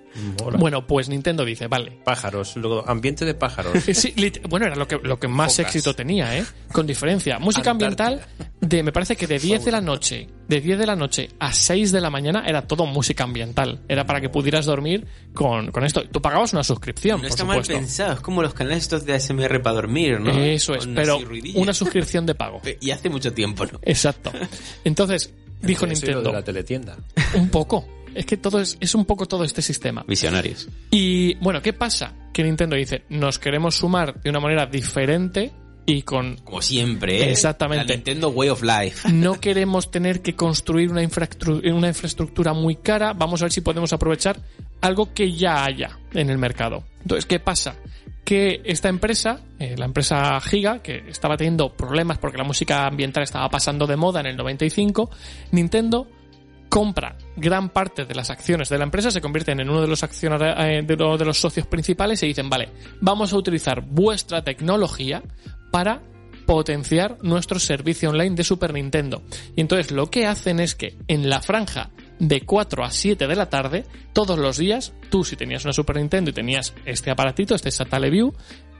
Mola. Bueno, pues Nintendo dice, vale. Pájaros, luego ambiente de pájaros. [LAUGHS] Sí, bueno, era lo que, lo que más Focas. éxito tenía, ¿eh? Con diferencia. Música ambiental de, me parece que de 10 de la noche, de 10 de la noche a 6 de la mañana era todo música ambiental. Era para que pudieras dormir con, con esto. Tú pagabas una suscripción, No por está mal pensado, es como los canales estos de ASMR para dormir, ¿no? Eso es, Con pero así una suscripción de pago. [LAUGHS] Y hace mucho tiempo, ¿no? Exacto. Entonces, dijo Nintendo, de la teletienda. [LAUGHS] un poco. Es que todo es, es un poco todo este sistema. Visionarios. Y bueno, ¿qué pasa? Que Nintendo dice, nos queremos sumar de una manera diferente y con... Como siempre, ¿eh? Exactamente. La Nintendo Way of Life. [LAUGHS] No queremos tener que construir una, infraestru- una infraestructura muy cara, vamos a ver si podemos aprovechar algo que ya haya en el mercado. Entonces, ¿qué pasa? Que esta empresa, eh, la empresa Giga, que estaba teniendo problemas porque la música ambiental estaba pasando de moda en el 95, Nintendo compra gran parte de las acciones de la empresa, se convierten en uno de los accionarios lo- de los socios principales y dicen, vale, vamos a utilizar vuestra tecnología para potenciar nuestro servicio online de Super Nintendo. Y entonces lo que hacen es que en la franja de 4 a 7 de la tarde, todos los días, tú si tenías una Super Nintendo y tenías este aparatito, este Satellaview,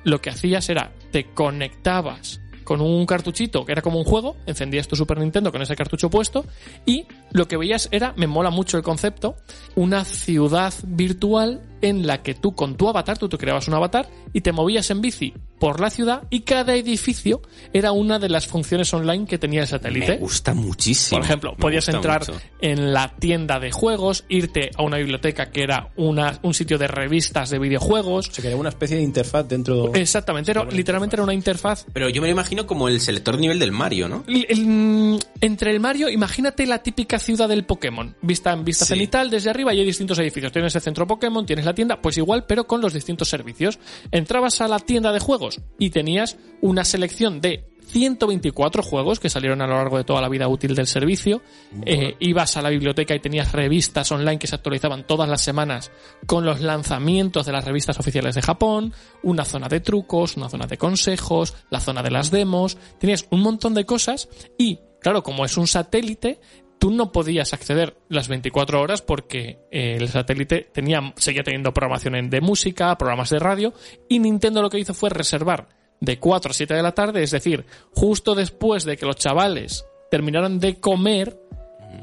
lo que hacías era te conectabas con un cartuchito que era como un juego, encendías tu Super Nintendo con ese cartucho puesto y lo que veías era, me mola mucho el concepto, una ciudad virtual en la que tú con tu avatar, tú te creabas un avatar y te movías en bici por la ciudad y cada edificio era una de las funciones online que tenía el satélite. Me gusta muchísimo. Por ejemplo, Me podías entrar mucho. en la tienda de juegos, irte a una biblioteca que era una, un sitio de revistas de videojuegos. Se crea una especie de interfaz dentro. Exactamente, era, literalmente era una interfaz. Pero yo me lo imagino como el selector de nivel del Mario, ¿no? El- el- entre el Mario, imagínate la típica ciudad del Pokémon, vista en vista Sí. cenital desde arriba y hay distintos edificios. Tienes el centro Pokémon, tienes la tienda, pues igual, pero con los distintos servicios. Entrabas a la tienda de juegos y tenías una selección de 124 juegos que salieron a lo largo de toda la vida útil del servicio. Eh, ibas a la biblioteca y tenías revistas online que se actualizaban todas las semanas con los lanzamientos de las revistas oficiales de Japón, una zona de trucos, una zona de consejos, la zona de las demos. Tenías un montón de cosas y, claro, como es un satélite, tú no podías acceder las 24 horas porque eh, el satélite tenía, seguía teniendo programación de música, programas de radio, y Nintendo lo que hizo fue reservar de 4 a 7 de la tarde, es decir, justo después de que los chavales terminaran de comer,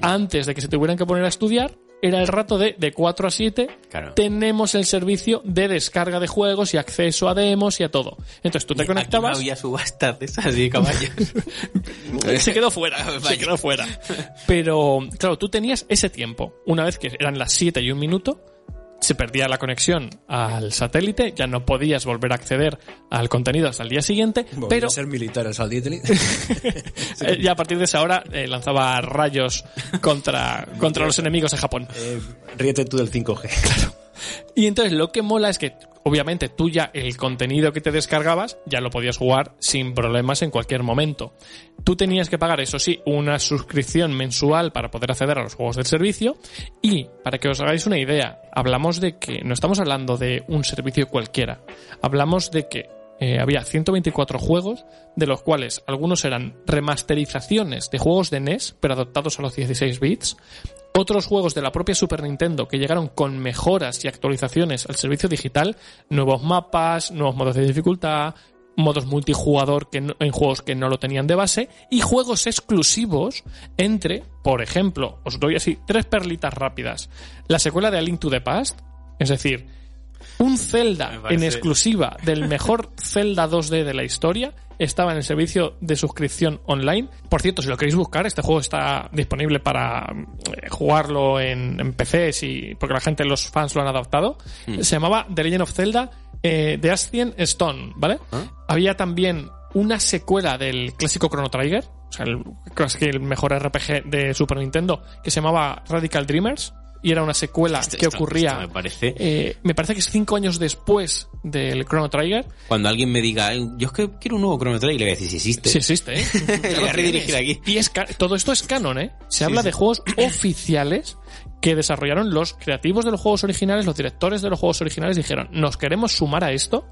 antes de que se tuvieran que poner a estudiar, era el rato de, de 4 a 7, Claro. tenemos el servicio de descarga de juegos y acceso a demos y a todo. Entonces tú te Aquí no conectabas... había subastas de esas de caballos. [LAUGHS] se quedó fuera, [LAUGHS] se quedó fuera. Pero, claro, tú tenías ese tiempo. Una vez que eran las 7 y un minuto, se perdía la conexión al satélite, ya no podías volver a acceder al contenido hasta el día siguiente, pero a ser militar el satélite. [LAUGHS] [LAUGHS] eh, ya a partir de esa hora eh, lanzaba rayos contra, contra los enemigos de Japón. Eh, ríete tú del 5G. Y entonces lo que mola es que, obviamente, tú ya el contenido que te descargabas ya lo podías jugar sin problemas en cualquier momento. Tú tenías que pagar, eso sí, una suscripción mensual para poder acceder a los juegos del servicio. Y, para que os hagáis una idea, hablamos de que no estamos hablando de un servicio cualquiera. Hablamos de que eh, había 124 juegos, de los cuales algunos eran remasterizaciones de juegos de NES, pero adaptados a los 16 bits. Otros juegos de la propia Super Nintendo que llegaron con mejoras y actualizaciones al servicio digital, nuevos mapas, nuevos modos de dificultad, modos multijugador que en juegos que no lo tenían de base y juegos exclusivos entre, por ejemplo, os doy así tres perlitas rápidas. La secuela de A Link to the Past, es decir, un Zelda en exclusiva del mejor Zelda 2D de la historia estaba en el servicio de suscripción online. Por cierto, si lo queréis buscar, este juego está disponible para eh, jugarlo en, en PCs y porque la gente, los fans lo han adaptado. Se llamaba The Legend of Zelda eh, The Stone, ¿vale? Había también una secuela del clásico Chrono Trigger, o sea, el, casi el mejor RPG de Super Nintendo, que se llamaba Radical Dreamers. Y era una secuela Esto- que esto- ocurría. esto me parece- eh, me parece que es cinco años después del Chrono Trigger. Cuando alguien me diga, "Eh, yo es que quiero un nuevo Chrono Trigger, le voy a decir si existe. Sí existe, ¿eh? [LAUGHS] Le voy a redirigir aquí. Y es todo esto es canon, ¿eh? Se habla de juegos [CLEARS THROAT] oficiales que desarrollaron los creativos de los juegos originales, los directores de los juegos originales dijeron, nos queremos sumar a esto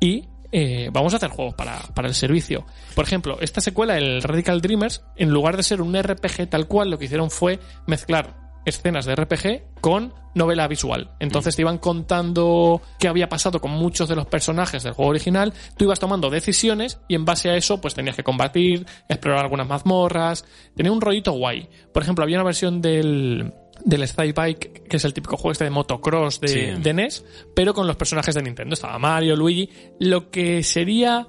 y eh, vamos a hacer juegos para, para el servicio. Por ejemplo, esta secuela, el Radical Dreamers, en lugar de ser un RPG tal cual, lo que hicieron fue mezclar escenas de RPG con novela visual. Entonces te iban contando qué había pasado con muchos de los personajes del juego original, tú ibas tomando decisiones y en base a eso pues tenías que combatir, explorar algunas mazmorras, tenía un rollito guay. Por ejemplo, había una versión del del Sky Bike, que es el típico juego este de motocross de, Sí. de NES, pero con los personajes de Nintendo. Estaba Mario, Luigi, lo que sería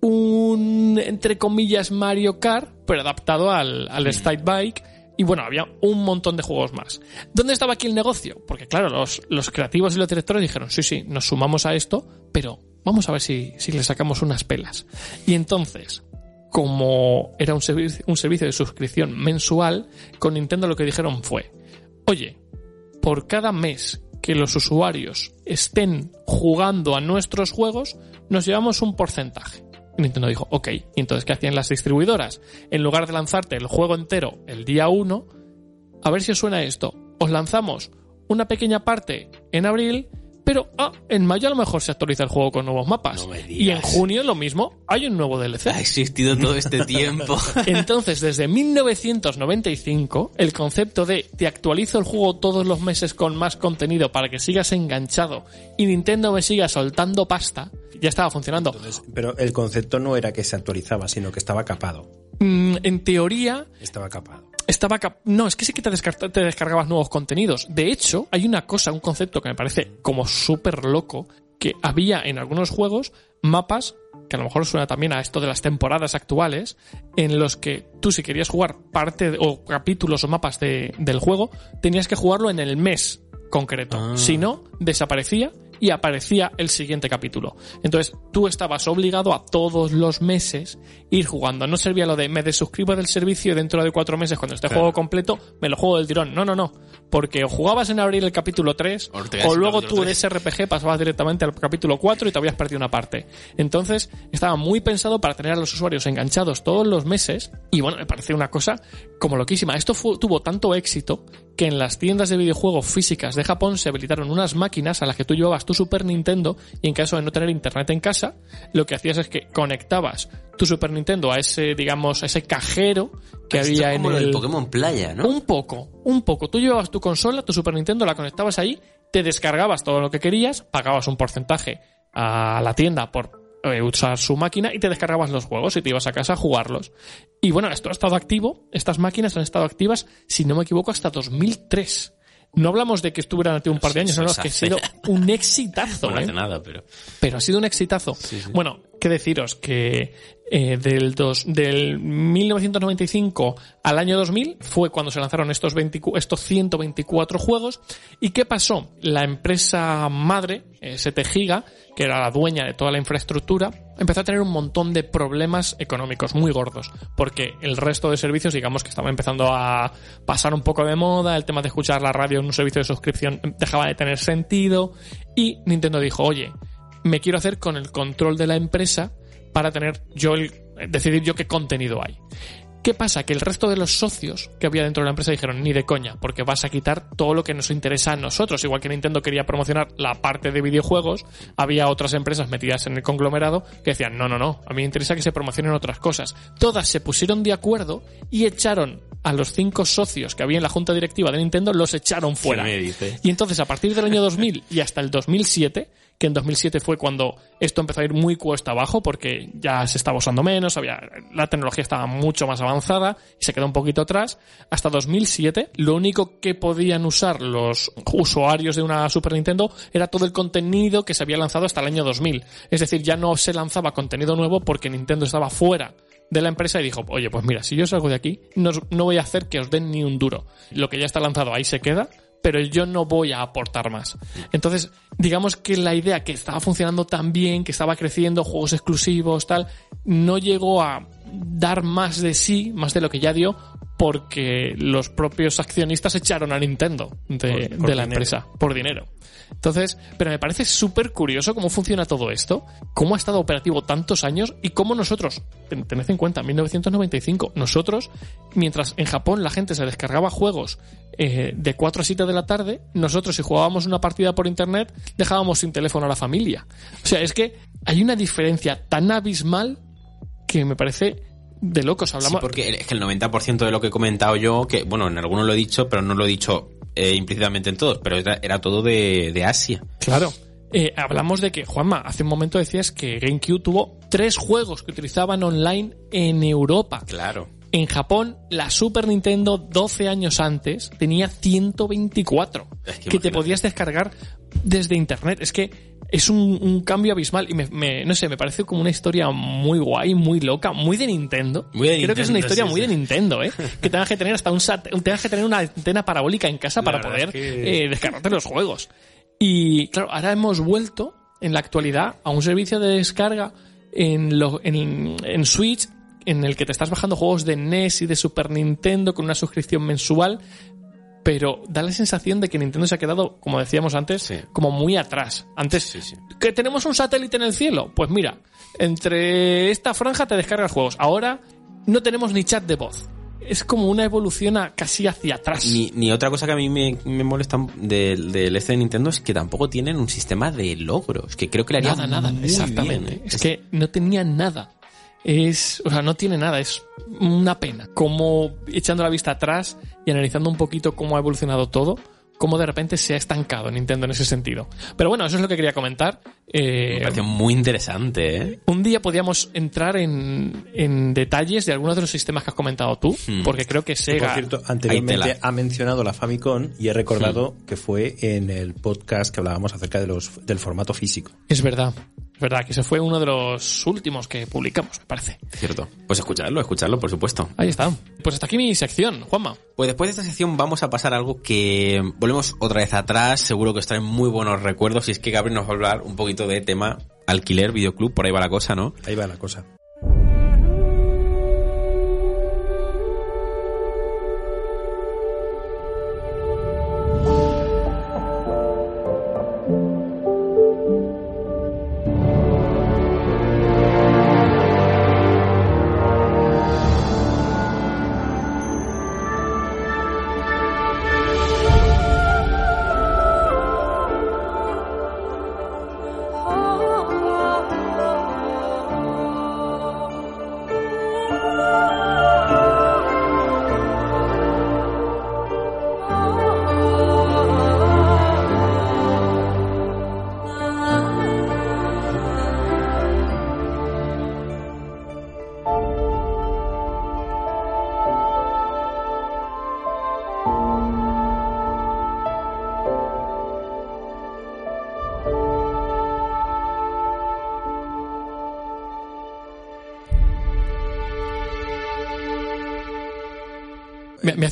un, entre comillas, Mario Kart, pero adaptado al, al State Bike. Y bueno, había un montón de juegos más. ¿Dónde estaba aquí el negocio? Porque claro, los, los creativos y los directores dijeron, sí, sí, nos sumamos a esto, pero vamos a ver si, si le sacamos unas pelas. Y entonces, como era un, un servicio de suscripción mensual, con Nintendo lo que dijeron fue, oye, por cada mes que los usuarios estén jugando a nuestros juegos, nos llevamos un porcentaje. Nintendo dijo, ok. Y entonces, ¿qué hacían las distribuidoras? En lugar de lanzarte el juego entero el día 1, a ver si os suena esto. Os lanzamos una pequeña parte en abril, pero ah, en mayo a lo mejor se actualiza el juego con nuevos mapas. No me y en junio lo mismo, hay un nuevo DLC. Ha existido todo este [LAUGHS] tiempo. Entonces, desde 1995, el concepto de te actualizo el juego todos los meses con más contenido para que sigas enganchado y Nintendo me siga soltando pasta, ya estaba funcionando. Pero el concepto no era que se actualizaba, sino que estaba capado. Mm, en teoría, Estaba capado. Estaba no es que sí que te, descargabas nuevos contenidos de hecho hay una cosa un concepto que me parece como súper loco que había en algunos juegos mapas que a lo mejor suena también a esto de las temporadas actuales en los que tú si querías jugar parte o capítulos o mapas de- del juego tenías que jugarlo en el mes concreto Ah. si no desaparecía y aparecía el siguiente capítulo. Entonces, tú estabas obligado a todos los meses ir jugando. No servía lo de me desuscribo del servicio y dentro de cuatro meses, cuando esté Claro. juego completo, me lo juego del tirón. No, no, no. Porque o jugabas en abril el capítulo 3, O luego tú de 3. ese RPG pasabas directamente al capítulo 4 y te habías perdido una parte. Entonces, estaba muy pensado para tener a los usuarios enganchados todos los meses. Y bueno, me parece una cosa como loquísima. Esto fu- tuvo tanto éxito que en las tiendas de videojuegos físicas de Japón se habilitaron unas máquinas a las que tú llevabas tu Super Nintendo y en caso de no tener internet en casa, lo que hacías es que conectabas tu Super Nintendo a ese, digamos, a ese cajero que Esto había como en del el... Pokémon Playa, ¿no? Un poco, un poco. Tú llevabas tu consola, tu Super Nintendo, la conectabas ahí, te descargabas todo lo que querías, pagabas un porcentaje a la tienda por eh, usar su máquina y te descargabas los juegos y te ibas a casa a jugarlos. Y bueno, esto ha estado activo, estas máquinas han estado activas, si no me equivoco, hasta 2003. No hablamos de que estuvieran activos un par de años, no, no, es es que ha sido un [LAUGHS] exitazo. no ¿eh? nada, pero... pero ha sido un exitazo. Bueno, qué deciros que eh, del, dos, del 1995 al año 2000 fue cuando se lanzaron estos, 20 estos 124 juegos. ¿Y qué pasó? La empresa madre, ST Giga, que era la dueña de toda la infraestructura, empezó a tener un montón de problemas económicos muy gordos, porque el resto de servicios, digamos que estaba empezando a pasar un poco de moda, el tema de escuchar la radio en un servicio de suscripción dejaba de tener sentido, y Nintendo dijo, oye, me quiero hacer con el control de la empresa para tener yo el, decidir yo qué contenido hay. ¿Qué pasa? Que el resto de los socios que había dentro de la empresa dijeron, ni de coña, porque vas a quitar todo lo que nos interesa a nosotros. Igual que Nintendo quería promocionar la parte de videojuegos, había otras empresas metidas en el conglomerado que decían, no, no, no, a mí me interesa que se promocionen otras cosas. Todas se pusieron de acuerdo y echaron a los cinco socios que había en la junta directiva de Nintendo, los echaron fuera. Y entonces, a partir del año 2000 y hasta el 2007, que en 2007 fue cuando esto empezó a ir muy cuesta abajo porque ya se estaba usando menos, había, la tecnología estaba mucho más avanzada y se quedó un poquito atrás. Hasta 2007, lo único que podían usar los usuarios de una Super Nintendo era todo el contenido que se había lanzado hasta el año 2000. Es decir, ya no se lanzaba contenido nuevo porque Nintendo estaba fuera de la empresa y dijo, oye, pues mira, si yo salgo de aquí, no, no voy a hacer que os den ni un duro. Lo que ya está lanzado ahí se queda, pero yo no voy a aportar más. Entonces, digamos que la idea que estaba funcionando tan bien, que estaba creciendo, juegos exclusivos, tal, no llegó a dar más de sí, más de lo que ya dio, porque los propios accionistas echaron a Nintendo de, Por- por de la dinero. empresa por dinero. Entonces, pero me parece súper curioso cómo funciona todo esto, cómo ha estado operativo tantos años y cómo nosotros, ten- tened en cuenta, 1995, nosotros, mientras en Japón la gente se descargaba juegos eh, de 4 a 7 de la tarde, nosotros si jugábamos una partida por internet dejábamos sin teléfono a la familia. O sea, es que hay una diferencia tan abismal que me parece de locos. Sí, Hablamos, porque es que el 90% de lo que he comentado yo, que bueno, en algunos lo he dicho, pero no lo he dicho eh, implícitamente en todos, pero era, era todo de, de Asia. Claro. Eh, hablamos de que, Juanma, hace un momento decías que GameCube tuvo tres juegos que utilizaban online en Europa. Claro. En Japón, la Super Nintendo 12 años antes tenía 124 Es que que, te podías descargar desde internet. Es que es un, un cambio abismal y me, me- no sé, me parece como una historia muy guay, muy loca, muy de Nintendo. Muy de Creo que es una historia sí, muy sí. de Nintendo, ¿eh? Que tengas que tener hasta un sat tengas que tener una antena parabólica en casa para poder es que- eh, [LAUGHS] descargarte los juegos. Y claro, ahora hemos vuelto en la actualidad a un servicio de descarga en, lo- en, en Switch en el que te estás bajando juegos de NES y de Super Nintendo con una suscripción mensual, pero da la sensación de que Nintendo se ha quedado, como decíamos antes, Sí. como muy atrás. Antes, Sí, sí. que tenemos un satélite en el cielo, pues mira, entre esta franja te descargas juegos. Ahora no tenemos ni chat de voz. es como una evolución a- casi hacia atrás. Ni, ni otra cosa que a mí me, me molesta del, del este de Nintendo es que tampoco tienen un sistema de logros, que creo que le haría Nada, nada, exactamente. bien, ¿eh? Es que no tenía nada. Es, o sea, no tiene nada, es una pena. Como echando la vista atrás y analizando un poquito cómo ha evolucionado todo, cómo de repente se ha estancado Nintendo en ese sentido. Pero bueno, eso es lo que quería comentar. Eh, Me pareció muy interesante, ¿eh? un día podíamos entrar en, en detalles de algunos de los sistemas que has comentado tú, Hmm. porque creo que Por Sega... cierto, Ahí anteriormente ha mencionado la Famicom y he recordado que fue en el podcast que hablábamos acerca de los, del formato físico. Es verdad, verdad, que ese fue uno de los últimos que publicamos, me parece. Cierto. Pues escucharlo, escucharlo, por supuesto. Ahí está. Pues hasta aquí mi sección, Juanma. Pues después de esta sección vamos a pasar a algo que volvemos otra vez atrás, seguro que os trae muy buenos recuerdos y es que Gabriel nos va a hablar un poquito de tema alquiler, videoclub, por ahí va la cosa, ¿no? Ahí va la cosa.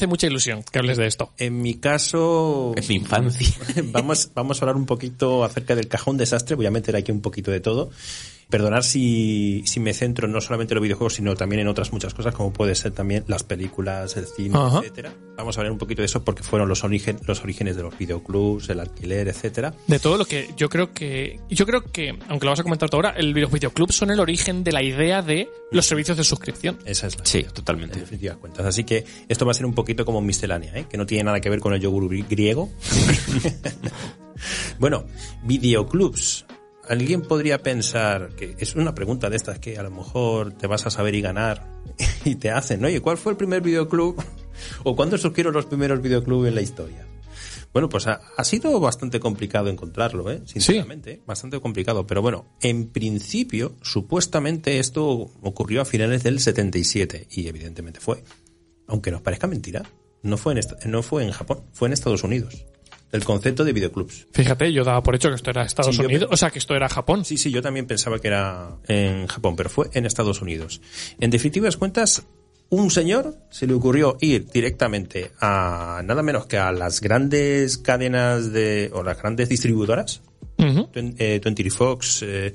Hace mucha ilusión que hables de esto. En mi caso, Es mi infancia. [LAUGHS] vamos, vamos a hablar un poquito acerca del cajón desastre. Voy a meter aquí un poquito de todo. Perdonar si, si me centro no solamente en los videojuegos, sino también en otras muchas cosas, como puede ser también las películas, el cine, Ajá. etcétera. Vamos a hablar un poquito de eso porque fueron los, origen, los orígenes de los videoclubs, el alquiler, etcétera. De todo lo que yo creo que. Yo creo que, aunque lo vas a comentar tú ahora, el los videoclubs son el origen de la idea de los servicios de suscripción. Esa es la Sí, en totalmente. definitivas cuentas. Así que esto va a ser un poquito como miscelánea, ¿eh? que no tiene nada que ver con el yogur gri- griego. [LAUGHS] [LAUGHS] bueno, videoclubs. Alguien podría pensar que es una pregunta de estas que a lo mejor te vas a saber y ganar [LAUGHS] y te hacen, ¿no? Oye, ¿cuál fue el primer videoclub? [LAUGHS] ¿O cuándo surgieron los primeros videoclubs en la historia? Bueno, pues ha, ha sido bastante complicado encontrarlo, ¿eh? Sinceramente, bastante complicado. Pero bueno, en principio, supuestamente esto ocurrió a finales del 77 y evidentemente fue. Aunque nos parezca mentira, no fue en, no fue en Japón, fue en Estados Unidos. El concepto de videoclubs. Fíjate, yo daba por hecho que esto era Estados Sí, Unidos, o sea, que esto era Japón. Sí, sí, yo también pensaba que era en Japón, pero fue en Estados Unidos. En definitivas cuentas, un señor se le ocurrió ir directamente a nada menos que a las grandes cadenas de, o las grandes distribuidoras, Ujú. Twen- eh, 20 Fox, eh,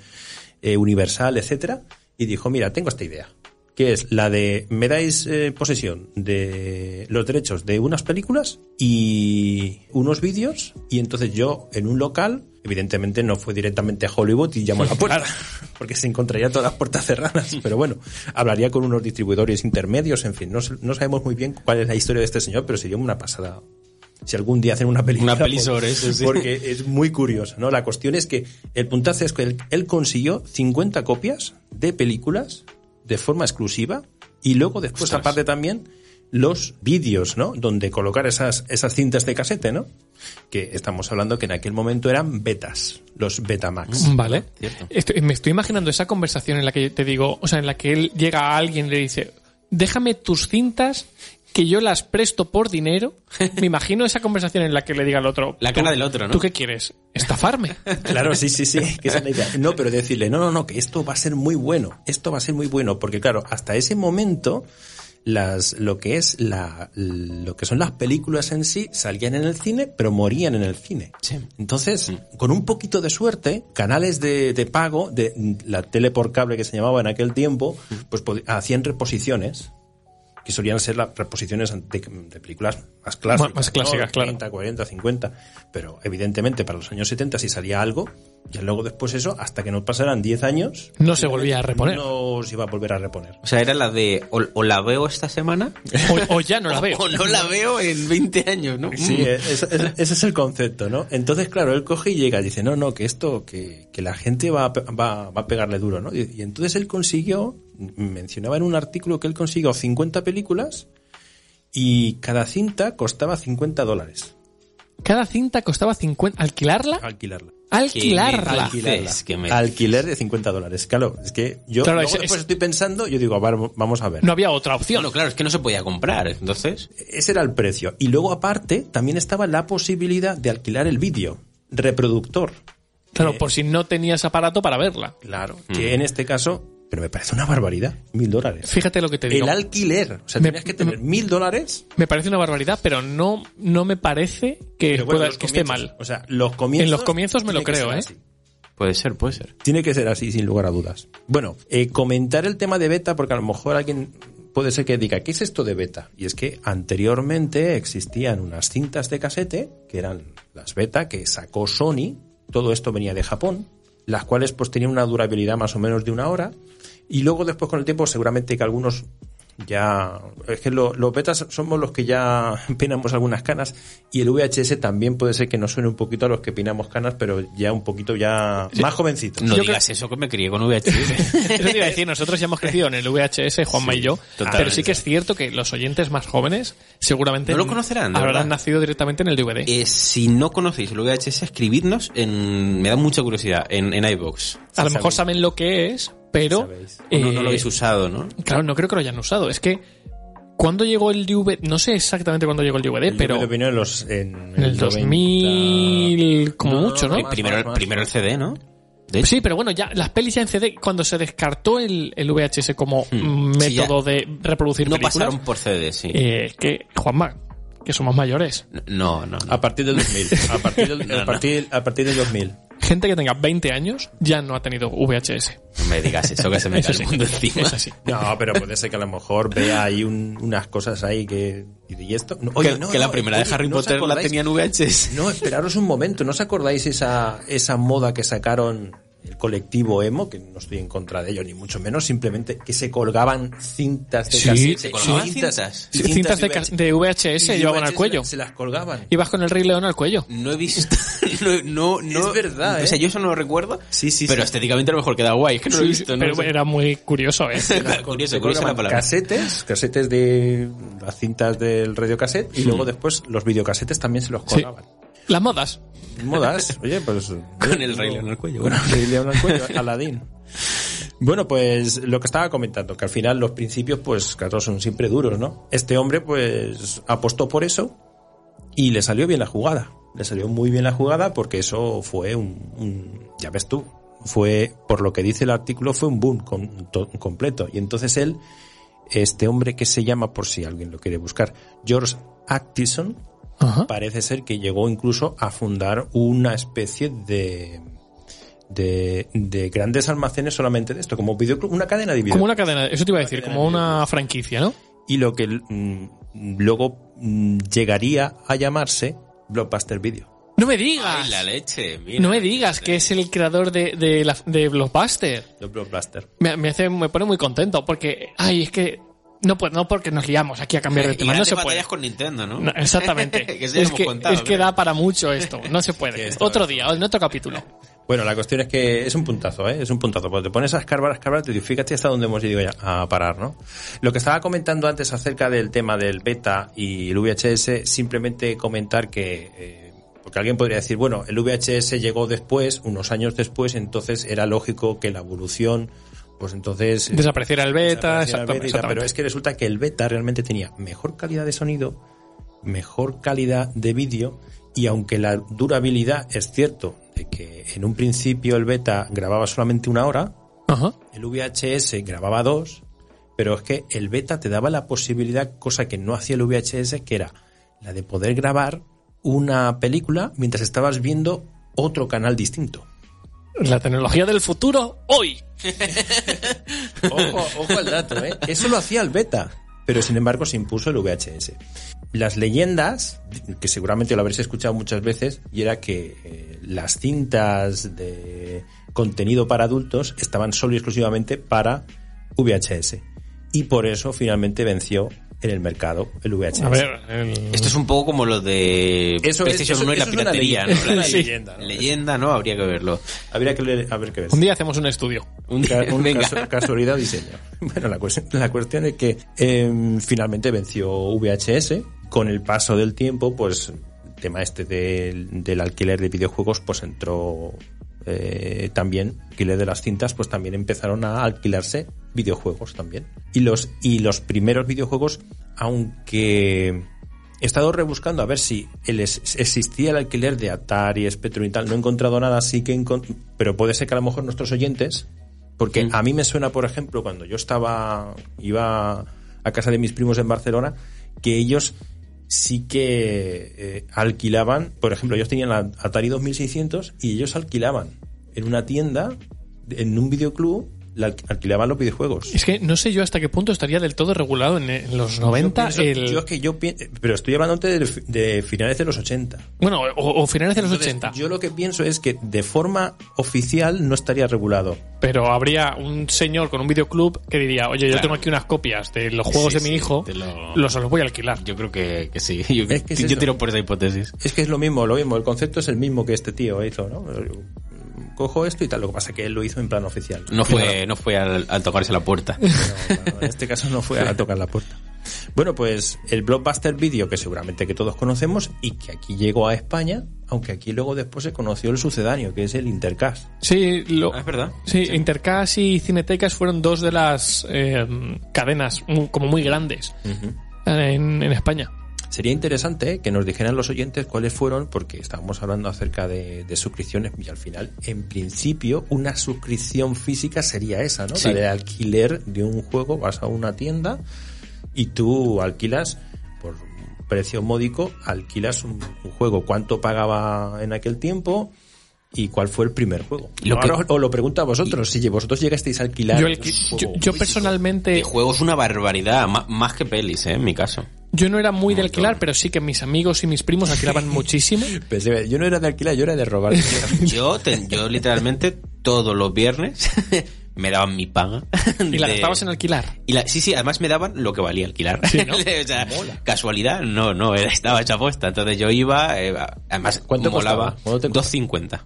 eh, Universal, etcétera, y dijo, mira, tengo esta idea, que es la de me dais eh, posesión de los derechos de unas películas y unos vídeos, y entonces yo en un local, evidentemente no fue directamente a Hollywood y llamó a la puerta, [LAUGHS] porque se encontraría todas las puertas cerradas, pero bueno, hablaría con unos distribuidores intermedios, en fin, no, no sabemos muy bien cuál es la historia de este señor, pero sería una pasada si algún día hacen una película. Una peli sobre eso, sí. Porque es muy curioso, ¿no? La cuestión es que el puntazo es que él, él consiguió 50 copias de películas de forma exclusiva y luego después Ostras. aparte también los vídeos, ¿no? Donde colocar esas, esas cintas de casete, ¿no? Que estamos hablando que en aquel momento eran betas, los Betamax. Vale. Cierto. Estoy- me estoy imaginando esa conversación en la que te digo, o sea, en la que él llega a alguien y le dice, déjame tus cintas que yo las presto por dinero. [LAUGHS] Me imagino esa conversación en la que le diga al otro. La "¿Tú- cara del otro, ¿no?" ¿Tú qué quieres? ¿Estafarme? [LAUGHS] Claro, sí, sí, sí, [LAUGHS] que esa es la idea. No, pero decirle, no, no, no, que esto va a ser muy bueno, esto va a ser muy bueno, porque claro, hasta ese momento las lo que es la lo que son las películas en sí salían en el cine, pero morían en el cine. Sí. Entonces, con un poquito de suerte, canales de, de pago de la tele por cable que se llamaba en aquel tiempo, pues pod- hacían reposiciones que solían ser las reposiciones de, de películas más clásicas. Más- más clásicas, ¿no? claro. 30, 40, 50. Pero evidentemente para los años 70 si salía algo, y luego después eso, hasta que no pasaran 10 años, No se volvía a reponer. no se iba a volver a reponer. O sea, era la de o, o la veo esta semana O, o ya no la [LAUGHS] veo. o no la veo en 20 años, ¿no? Sí, es- es- ese es el concepto, ¿no? Entonces, claro, él coge y llega y dice, no, no, que esto, que, que la gente va va, va a pegarle duro, ¿no? Y, y entonces él consiguió, mencionaba en un artículo que él consiguió 50 películas y cada cinta costaba 50 dólares Cada cinta costaba 50. ¿Alquilarla? alquilarla. Alquilarla. Alquilarla. que me- Alquiler de 50 dólares. Claro, es que yo Claro, luego es- después es- estoy pensando, yo digo, vamos a ver. No había otra opción. Bueno, claro, es que no se podía comprar, entonces. Ese era el precio. Y luego, aparte, también estaba la posibilidad de alquilar el vídeo. Reproductor. claro, por si no tenías aparato para verla. Claro. Que en este caso, pero me parece una barbaridad. Mil dólares. Fíjate lo que te digo. El alquiler. O sea, Me- tenías que tener mil dólares. Me parece una barbaridad, pero no, no me parece que, bueno, pueda- que esté mal. O sea, los comienzos. En los comienzos me lo creo, ¿eh? así. Puede ser, puede ser. Tiene que ser así, sin lugar a dudas. Bueno, eh, comentar el tema de beta, porque a lo mejor alguien puede ser que diga, ¿qué es esto de beta? Y es que anteriormente existían unas cintas de casete, que eran las beta, que sacó Sony, todo esto venía de Japón, las cuales pues tenían una durabilidad más o menos de una hora, y luego después con el tiempo seguramente que algunos ya es que lo- los betas somos los que ya [LAUGHS] pinamos algunas canas y el VHS también puede ser que nos suene un poquito a los que pinamos canas pero ya un poquito ya más jovencitos No Yo digas eso que me crié con VHS. [LAUGHS] Eso te iba a decir, [LAUGHS] nosotros ya hemos crecido en el VHS, Juanma y yo, totalmente. pero sí que es cierto que los oyentes más jóvenes seguramente No lo conocerán, habrán verdad. nacido directamente en el DVD. Eh, si no conocéis el VHS, escribidnos en... Me da mucha curiosidad, en, en iVoox. a lo mejor saben lo que es, pero Sabéis. No, no eh, lo habéis usado, ¿no? claro, no creo que lo hayan usado. Es que cuando llegó el DVD, no sé exactamente cuándo llegó el DVD, El pero DVD vino en los en, en el 2000 como No, mucho, ¿no? más, primero, más, más. primero el CD, ¿no? Sí, pero bueno, ya las pelis ya en CD, cuando se descartó el, el VHS como Hmm. mm, Sí, método de reproducir no películas, pasaron por CD, sí. eh, que Juanma, que somos mayores, No, no, no. a partir del 2000 a partir del, [LAUGHS] No, a no. partir, a partir del 2000 gente que tenga 20 años ya no ha tenido VHS. No me digas eso, que se me cae [LAUGHS] el mundo encima. es así. no pero puede ser que a lo mejor vea ahí un- unas cosas ahí que y esto No, oye, que, no, que la no, primera oye, de Harry ¿no os Potter la acordáis? tenían VHS. No, esperaros un momento. ¿No os acordáis esa, esa moda que sacaron el colectivo emo? Que no estoy en contra de ello, ni mucho menos. Simplemente que se colgaban cintas de Sí, se colgaban cintas. Sí, cintas de, VHS. cas- de VHS llevaban VHS al cuello. Se las colgaban. Ibas con el Rey León al cuello. No he visto. [LAUGHS] No, no, no- Es verdad, O sea, ¿eh? yo eso no lo recuerdo. Sí, sí, Pero sí. estéticamente a lo mejor queda guay. Es que no lo he visto. no pero sé. era muy curioso, ¿eh? [LAUGHS] curioso, Se curiosa la palabra. casetes, casetes de las cintas del radiocassette y luego después los videocasetes también se los Sí. colgaban. Las modas. Modas, oye, pues. [LAUGHS] Con el Rey León al cuello. Con el Rey León al cuello, Aladín. Bueno, pues lo que estaba comentando, que al final los principios, pues, claro, son siempre duros, ¿no? Este hombre, pues, apostó por eso y le salió bien la jugada. Le salió muy bien la jugada porque eso fue un, un- ya ves tú, fue, por lo que dice el artículo, fue un boom con- to- completo. Y entonces él, este hombre que se llama, por si alguien lo quiere buscar, George Actison, Ajá. parece ser que llegó incluso a fundar una especie de, de, de grandes almacenes solamente de esto, como videoclub, una cadena de Como videoclub. una cadena, eso te iba a decir, como una franquicia, ¿no? Y lo que mm, luego mm, llegaría a llamarse Blockbuster Video. No me Ay, digas. la leche. mira. No me digas que es el creador de, de, la, de Blockbuster. Blockbuster. Me, me hace, me pone muy contento porque, ay, es que no puedo, no porque nos liamos aquí a cambiar de [LAUGHS] Y tema, no se puede. con Nintendo, ¿no? No, exactamente. [LAUGHS] que es, que, contado, es que da para mucho esto, no se puede. [LAUGHS] Otro día, en otro capítulo. Bueno, la cuestión es que es un puntazo, ¿eh? Es un puntazo. Cuando te pones a escarbar, a escarbar, te digo, fíjate hasta dónde hemos ido ya a parar, ¿no? Lo que estaba comentando antes acerca del tema del beta y el VHS, simplemente comentar que, eh, porque alguien podría decir, bueno, el VHS llegó después, unos años después, entonces era lógico que la evolución, pues entonces... eh, Desapareciera el beta, desapareciera el beta exactamente. Pero es que resulta que el beta realmente tenía mejor calidad de sonido, mejor calidad de vídeo y aunque la durabilidad es cierto de que en un principio el beta grababa solamente una hora, Ajá. el VHS grababa dos, pero es que el beta te daba la posibilidad, cosa que no hacía el VHS, que era la de poder grabar una película mientras estabas viendo otro canal distinto. La tecnología del futuro, hoy. [LAUGHS] Ojo, ojo al dato, ¿eh? Eso lo hacía el beta. pero sin embargo se impuso el VHS. Las leyendas, que seguramente lo habréis escuchado muchas veces, y era que eh, las cintas de contenido para adultos estaban solo y exclusivamente para VHS. Y por eso finalmente venció en el mercado el VHS. A ver, el- Esto es un poco como lo de Eso es- PlayStation eso- 1 y la es piratería, leyenda, ¿no? una Sí. leyenda, ¿no? Leyenda, ¿no? Habría que verlo. Habría que leer, a ver qué ves. un día hacemos un estudio. Un Ca- día, un [LAUGHS] caso- casualidad diseño. [LAUGHS] Bueno, la cuestión, la cuestión es que eh, finalmente venció VHS. Con el paso del tiempo, pues el tema este del, del alquiler de videojuegos, pues entró eh, también, alquiler de las cintas, pues también empezaron a alquilarse videojuegos también. Y los, y los primeros videojuegos, aunque he estado rebuscando a ver si el es- existía el alquiler de Atari, Spectrum y tal, no he encontrado nada, sí que pero puede ser que a lo mejor nuestros oyentes, porque Mm. a mí me suena, por ejemplo, cuando yo estaba, iba a casa de mis primos en Barcelona, que ellos sí que eh, alquilaban, por ejemplo, ellos tenían la Atari 2600 y ellos alquilaban en una tienda, en un videoclub, alquilaban los videojuegos. Es que no sé yo hasta qué punto estaría del todo regulado en, en los 90 Yo pienso- el... yo es que yo pi- pero estoy hablando de, de finales de los 80. Bueno, o, o finales de los Entonces, 80. Yo lo que pienso es que de forma oficial no estaría regulado. Pero habría un señor con un videoclub que diría, oye, yo Claro. tengo aquí unas copias de los juegos Sí, de mi sí, hijo, lo- los, los voy a alquilar. Yo creo que, que sí. [LAUGHS] Yo, Es que es yo tiro por esa hipótesis. Es que es lo mismo, lo mismo. El concepto es el mismo que este tío hizo, ¿no? Cojo esto y tal. Lo que pasa es que él lo hizo en plan oficial. No fue, no fue al, al tocarse la puerta. No, en este caso no fue a tocar la puerta. Bueno, pues el Blockbuster Video, que seguramente que todos conocemos y que aquí llegó a España, aunque aquí luego después se conoció el sucedáneo, que es el Intercast. Sí, lo, Ah, es verdad. sí, Intercast y Cinetecas fueron dos de las eh, cadenas como muy grandes en, en España. Sería interesante ¿eh? que nos dijeran los oyentes cuáles fueron, porque estábamos hablando acerca de, de suscripciones y al final, en principio, una suscripción física sería esa, ¿no? Sí. La de alquiler de un juego, vas a una tienda y tú alquilas por precio módico, alquilas un, un juego. ¿Cuánto pagaba en aquel tiempo? ¿Y cuál fue el primer juego? Lo que- Ahora os- lo pregunto a vosotros, si vosotros llegasteis a alquilar Yo, juego yo- yo personalmente, De juegos una barbaridad, más que pelis, ¿eh? En mi caso. yo no era muy de alquilar, pero sí que mis amigos y mis primos alquilaban [LAUGHS] muchísimo. Yo no era de alquilar, yo era de robar. [LAUGHS] Yo, te- yo literalmente todos los viernes [LAUGHS] me daban mi paga. Y la gastabas en alquilar. Y la- sí, sí, además me daban lo que valía alquilar. Sí, ¿no? o sea, casualidad, no, no, era- estaba hecha apuesta. Entonces yo iba, eh, además ¿Cuánto molaba costaba? ¿Cuánto te costaba? 2.50.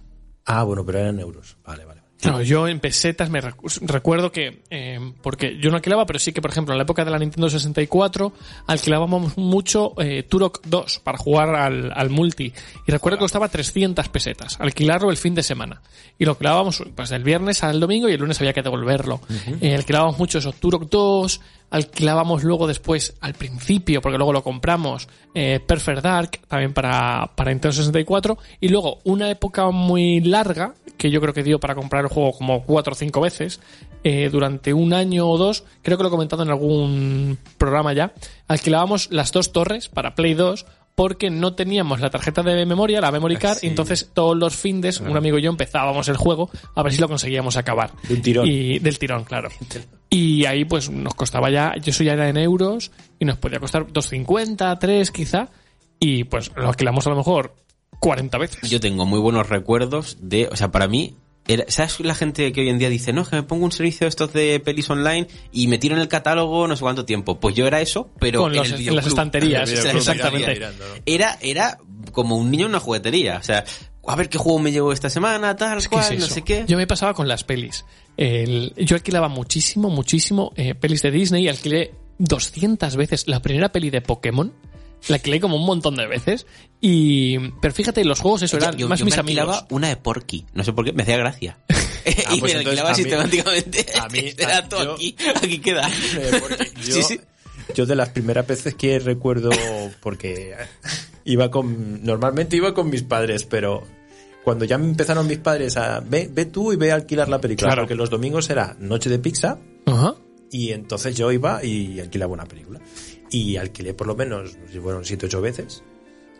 Ah, bueno, pero eran euros. Vale, vale. No, yo en pesetas me recu- recuerdo que, eh, porque yo no alquilaba, pero sí que, por ejemplo, en la época de la Nintendo 64 alquilábamos mucho eh, Turok 2 para jugar al, al multi. Y recuerdo que costaba 300 pesetas, alquilarlo el fin de semana. Y lo alquilábamos pues del viernes al domingo y el lunes había que devolverlo. Eh, alquilábamos mucho eso, Turok 2, alquilábamos luego después, al principio, porque luego lo compramos, eh, Perfect Dark, también para, para Nintendo 64, y luego una época muy larga, que yo creo que dio para comprar el juego como cuatro o cinco veces, eh, durante un año o dos, creo que lo he comentado en algún programa ya, alquilábamos las dos torres para Play 2, porque no teníamos la tarjeta de memoria, la memory card, y entonces todos los findes, un amigo y yo empezábamos el juego a ver si lo conseguíamos acabar. De un tirón. Y del tirón, claro. Y ahí pues nos costaba ya, yo eso ya era en euros, y nos podía costar 2.50, 3 quizá, y pues lo alquilamos a lo mejor 40 veces. Yo tengo muy buenos recuerdos de, o sea, para mí, ¿sabes la gente que hoy en día dice, no, es que me pongo un servicio de estos de pelis online y me tiro en el catálogo no sé cuánto tiempo? Pues yo era eso, pero Con en, los- el en las estanterías, En el videoclub, exactamente. Era, era como un niño en una juguetería, o sea, a ver qué juego me llevo esta semana, tal ¿Qué cual, es no sé qué. Yo me pasaba con las pelis. El- yo alquilaba muchísimo, muchísimo eh, pelis de Disney. Alquilé 200 veces la primera peli de Pokémon. La alquilé como un montón de veces. Y, pero fíjate, los juegos eso eran yo, más yo mis me alquilaba amigos. una de Porky, no sé por qué, me hacía gracia. [LAUGHS] [LAUGHS] Ah, y pues me alquilaba a sistemáticamente. a mí- [LAUGHS] Era a- todo yo- aquí, aquí queda. Porque yo, Sí, sí. yo de las primeras veces que recuerdo, porque iba con, normalmente iba con mis padres, pero cuando ya me empezaron mis padres a, ve, ve tú y ve a alquilar la película, Claro. porque los domingos era noche de pizza, Ajá. y entonces yo iba y alquilaba una película. Y alquilé por lo menos, no si fueron siete ocho veces.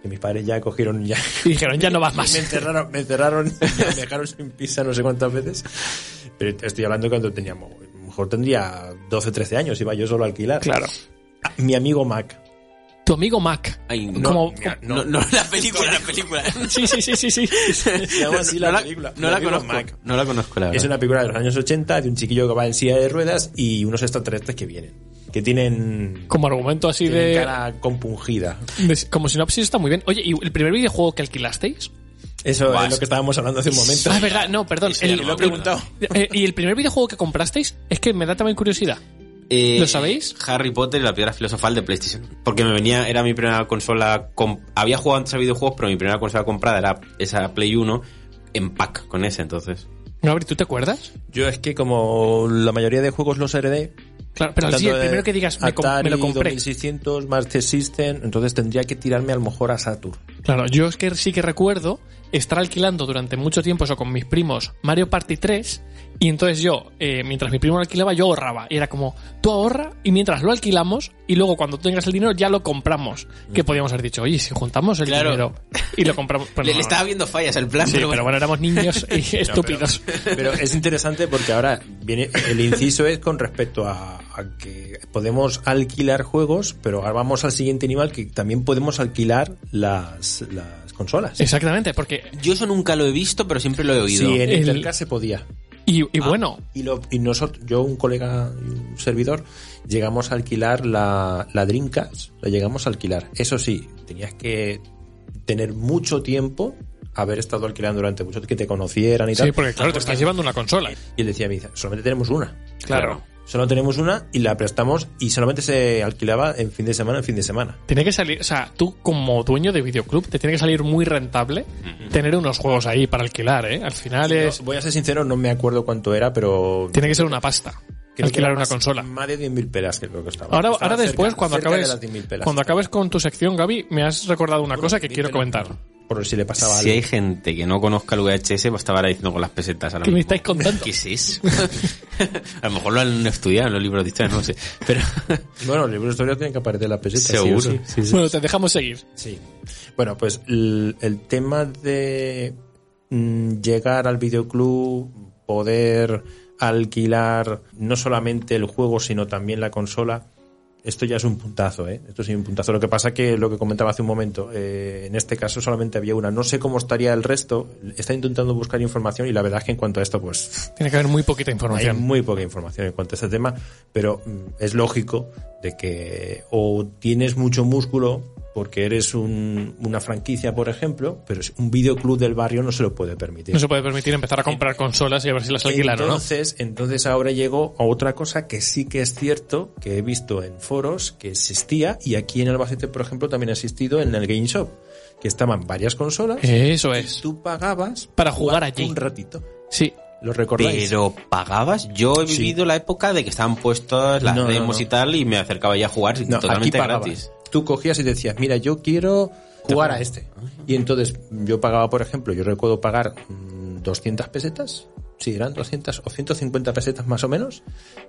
Y mis padres ya cogieron ya. Y [LAUGHS] dijeron, ya no vas [LAUGHS] más. Me encerraron, me encerraron, [LAUGHS] me dejaron sin pizza no sé cuántas veces. Pero te estoy hablando cuando teníamos, a lo mejor tendría 12, 13 años, iba yo solo a alquilar. Claro. Mi amigo Mac. Tu amigo Mac. Ay, no, Como- no, no, la película, la película. Sí, sí, sí, sí, sí. Se llama así no la la, película. no la conozco. Mac. No la conozco, la Es verdad. una película de los años 80 de un chiquillo que va en silla de ruedas y unos extraterrestres que vienen. Que tienen, Como argumento así de, cara compungida. de- Como sinopsis está muy bien. Oye, ¿y el primer videojuego que alquilasteis? Eso Buah, es lo que estábamos hablando hace un momento. Ah, es verdad, no, perdón. No me acuerdo. eh, ¿Y el primer videojuego que comprasteis? Es que me da también curiosidad. Eh, ¿Lo sabéis? Harry Potter y la piedra filosofal de PlayStation. Porque me venía, era mi primera consola. había jugado antes a videojuegos, pero mi primera consola comprada era esa Play 1 en pack con ese, entonces. Gabri, ¿tú te acuerdas? Yo es que como la mayoría de juegos los heredé, Claro, pero sí, el primero que digas, me, me lo compré. 2600, Master System, entonces tendría que tirarme a lo mejor a Saturn. Claro, yo es que sí que recuerdo estar alquilando durante mucho tiempo eso con mis primos Mario Party 3 y entonces yo, eh, mientras mi primo lo alquilaba, yo ahorraba. Y era como, tú ahorra y mientras lo alquilamos y luego cuando tengas el dinero ya lo compramos. Que podíamos haber dicho, oye, si juntamos el Claro. dinero y lo compramos... [LAUGHS] Pues le, no, le no. estaba viendo fallas el plan, Sí, pero bueno, éramos niños [LAUGHS] y estúpidos. [LAUGHS] Pero es interesante porque ahora viene el inciso es con respecto a, a que podemos alquilar juegos, pero ahora vamos al siguiente nivel que también podemos alquilar las, las consolas. Exactamente, porque... Yo eso nunca lo he visto, pero siempre lo he oído. Sí, en El- Intercast se podía. Y, y bueno, Y, lo, y nosotros, yo, un colega y un servidor, llegamos a alquilar la, la Dreamcast, la llegamos a alquilar. Eso sí, tenías que tener mucho tiempo, haber estado alquilando durante mucho tiempo, que te conocieran y sí, tal. porque claro, te estás llevando una consola. Y él decía, me dice, solamente tenemos una. Claro. Solo tenemos una y la prestamos y solamente se alquilaba en fin de semana, en fin de semana. Tiene que salir, o sea, tú como dueño de videoclub, te tiene que salir muy rentable tener unos juegos ahí para alquilar, ¿eh? Al final es... No, voy a ser sincero, no me acuerdo cuánto era, pero... Tiene que ser una pasta. Creo alquilar una más- consola. Más de 10.000 pelas que creo que estaba. Ahora, Estaba ahora después, cerca- cuando cerca acabes, las 10.000 pelas. cuando acabes con tu sección, Gaby, me has recordado una cosa que quiero comentar. Por si le pasaba Si algo. hay gente que no conozca el VHS, va a estar ahora diciendo con las pesetas ahora ¿Qué me mismo. estáis contando? [LAUGHS] ¿Qué es eso? [LAUGHS] a lo mejor lo han estudiado en los libros de historia, no sé. Pero [LAUGHS] Bueno, el libro de historia tiene que aparecer la peseta. seguro. Sí, o sí. sí, sí. Bueno, te dejamos seguir. Sí. Bueno, pues el, el tema de mm, llegar al videoclub, poder alquilar no solamente el juego, sino también la consola, esto ya es un puntazo, ¿eh? Esto es un puntazo. Lo que pasa que lo que comentaba hace un momento, eh, en este caso solamente había una. No sé cómo estaría el resto. Está intentando buscar información y la verdad es que en cuanto a esto, pues Tiene que haber muy poquita hay información. muy poca información en cuanto a este tema, pero mm, es lógico de que o tienes mucho músculo porque eres un- una franquicia, por ejemplo, pero es un videoclub del barrio no se lo puede permitir. No se puede permitir empezar a comprar consolas y a ver si las alquilan o no. entonces, entonces ahora llegó a otra cosa que sí que es cierto, que he visto en foros que existía y aquí en Albacete, por ejemplo, también ha existido en el Game Shop, que estaban varias consolas. Eso es. Tú pagabas Para jugar allí. un ratito. Sí. ¿Lo recordáis? Pero pagabas. Yo he Sí. vivido la época de que estaban puestas las No, demos no. y tal y me acercaba ya a jugar No, aquí totalmente pagabas. gratis. Tú cogías y decías, mira, yo quiero jugar a este. Y entonces yo pagaba, por ejemplo, yo recuerdo pagar mm, 200 pesetas. Sí, eran 200 o 150 pesetas más o menos.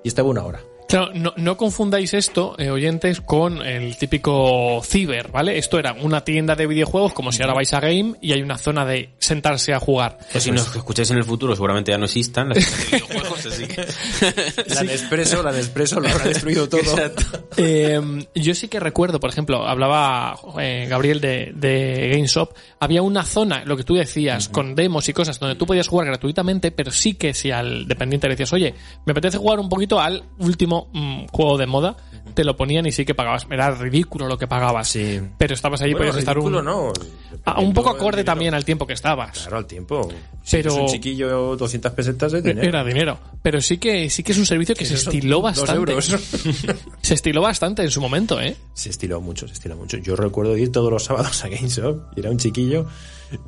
Y estaba una hora. Claro, no, no confundáis esto, eh, oyentes, con el típico ciber, ¿vale? Esto era una tienda de videojuegos, como si ahora vais a game y hay una zona de sentarse a jugar. Pues si nos escucháis en el futuro, seguramente ya no existan las tiendas de videojuegos, así que... La Nespresso, la Nespresso lo habrá destruido todo. Eh, yo sí que recuerdo, por ejemplo, hablaba eh, Gabriel de, de GameStop, había una zona, lo que tú decías, con demos y cosas donde tú podías jugar gratuitamente, pero sí que si al dependiente le decías, oye, me apetece jugar un poquito al último mm, juego de moda, te lo ponían y sí que pagabas. Era ridículo lo que pagabas. Sí. Pero estabas ahí, Bueno, podías estar un, no. Ah, un poco acorde también al tiempo que estabas. Claro, al tiempo. Si Pero- eres un chiquillo, 200 pesetas de dinero. Era dinero. Pero sí que sí que es un servicio que se estiló bastante. euros. [LAUGHS] [LAUGHS] Se estiló bastante en su momento, ¿eh? Se estiló mucho, se estiló mucho. Yo recuerdo ir todos los sábados a GameStop, y era un chiquillo,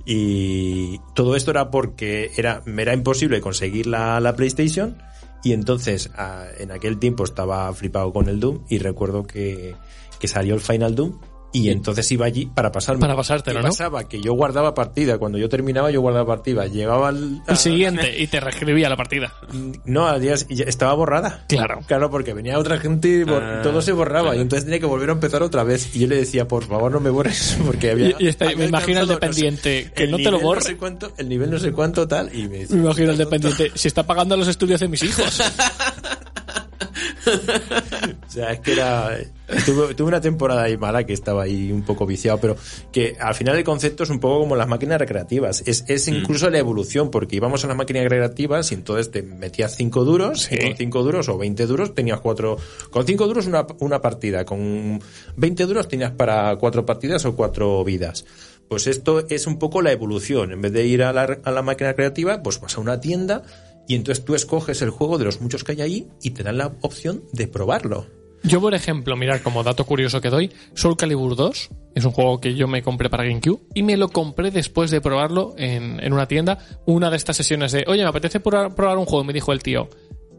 y todo esto era porque era, me era imposible conseguir la, la PlayStation, y entonces a- en aquel tiempo estaba flipado con el Doom, y recuerdo que, que salió el Final Doom, y entonces iba allí para pasarme. Para pasártelo, ¿Qué ¿no? pasaba? Que yo guardaba partida, cuando yo terminaba yo guardaba partida, llegaba al... El siguiente y te reescribía la partida. No, al día estaba borrada. Claro. Claro, porque venía otra gente y bor- Ah, todo se borraba. Y entonces tenía que volver a empezar otra vez. Y yo le decía, por favor, no me borres. [LAUGHS] Porque había. Y- y está- había me imagino al alcanzado, no sé, dependiente, que no te lo nivel borre. No sé cuánto, el nivel no sé cuánto tal. Y me dice, Me imagino el dependiente. Si está pagando los estudios de mis hijos. [LAUGHS] sea, es que era. Tuve, tuve una temporada ahí mala que estaba ahí un poco viciado, pero que al final el concepto es un poco como las máquinas recreativas. Es, es incluso la evolución, porque íbamos a las máquinas recreativas y entonces te metías 5 duros, y con 5 duros o 20 duros tenías cuatro. Con 5 duros una, una partida, con 20 duros tenías para cuatro partidas o cuatro vidas. Pues esto es un poco la evolución. En vez de ir a la, a la máquina creativa, pues vas a una tienda y entonces tú escoges el juego de los muchos que hay ahí y te dan la opción de probarlo. Yo, por ejemplo, mirar como dato curioso que doy, Soul Calibur 2 es un juego que yo me compré para GameCube y me lo compré después de probarlo en, en una tienda. Una de estas sesiones de, oye, me apetece probar, probar un juego, me dijo el tío.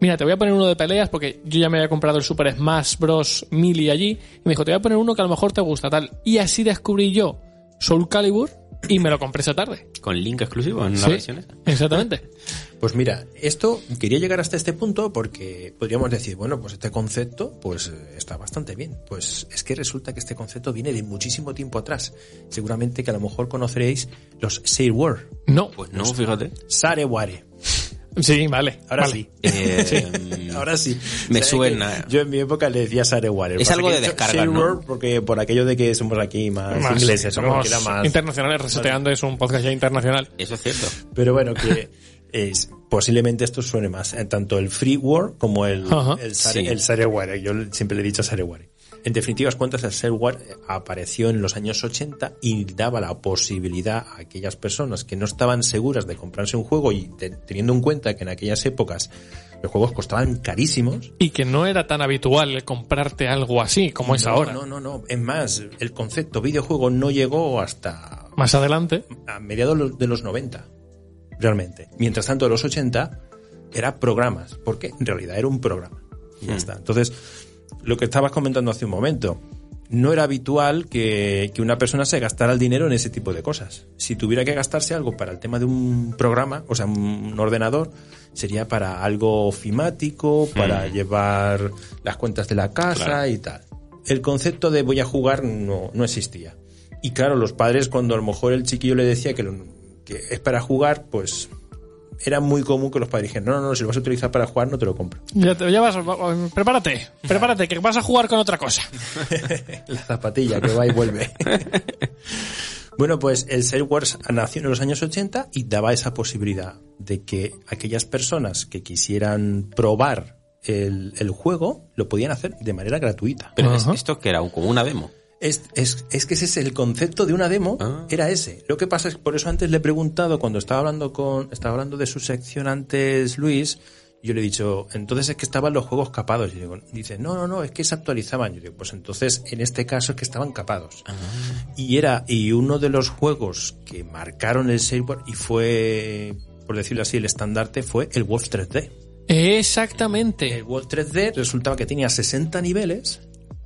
Mira, te voy a poner uno de peleas porque yo ya me había comprado el Super Smash Bros. Melee allí. Y me dijo, te voy a poner uno que a lo mejor te gusta, tal. Y así descubrí yo Soul Calibur y me lo compré esa tarde. Con link exclusivo en la Sí, versión esa. exactamente. [LAUGHS] Pues mira, esto quería llegar hasta este punto porque podríamos decir, bueno, pues este concepto pues eh, está bastante bien. Pues es que resulta que este concepto viene de muchísimo tiempo atrás. Seguramente que a lo mejor conoceréis los Sailor, No. Pues no, fíjate. Sareware. Sí, vale. Ahora vale. sí. [LAUGHS] Eh, Ahora sí. Me O sea, suena. Yo en mi época le decía Sareware. Es Pasa algo de Sailor ¿no? porque por aquello de que somos aquí más, Más- ingleses, somos más- internacionales. Reseteando es un podcast ya internacional. Eso es cierto. Pero bueno, que es, posiblemente esto suene más, eh, tanto el freeware como el, el, sare- Sí. el sareware. Yo siempre le he dicho sareware. En definitivas cuentas, el shareware apareció en los años 80 y daba la posibilidad a aquellas personas que no estaban seguras de comprarse un juego y te- teniendo en cuenta que en aquellas épocas los juegos costaban carísimos. Y que no era tan habitual comprarte algo así como es ahora. No, no, no. Es más, el concepto videojuego no llegó hasta Más adelante. a mediados de los 90, realmente. Mientras tanto, en los 80 era programas, porque en realidad era un programa. Y ya Mm. está. Entonces, lo que estabas comentando hace un momento, no era habitual que, que una persona se gastara el dinero en ese tipo de cosas. Si tuviera que gastarse algo para el tema de un programa, o sea, un ordenador, sería para algo ofimático, para llevar las cuentas de la casa Claro. y tal. El concepto de voy a jugar no, no existía. Y claro, los padres cuando a lo mejor el chiquillo le decía que, lo- que es para jugar, pues era muy común que los padres dijeran, no, no, no, si lo vas a utilizar para jugar no te lo compro. Ya, te- ya vas, va- prepárate, [LAUGHS] prepárate, que vas a jugar con otra cosa. [LAUGHS] La zapatilla que va y vuelve. [LAUGHS] bueno, pues el Salesforce nació en los años 80 y daba esa posibilidad de que aquellas personas que quisieran probar el, el juego lo podían hacer de manera gratuita. Pero es- Ajá. esto que era un- como una demo. Es, es, es que ese es el concepto de una demo, Ah. era ese. Lo que pasa es que por eso antes le he preguntado, cuando estaba hablando con, estaba hablando de su sección antes Luis, yo le he dicho, entonces es que estaban los juegos capados. Y digo, dice, no, no, no, es que se actualizaban. Yo digo, pues entonces en este caso es que estaban capados. Y era, y uno de los juegos que marcaron el software y fue, por decirlo así, el estandarte fue el Wolf 3D. El Exactamente. World 3D resultaba que tenía 60 niveles,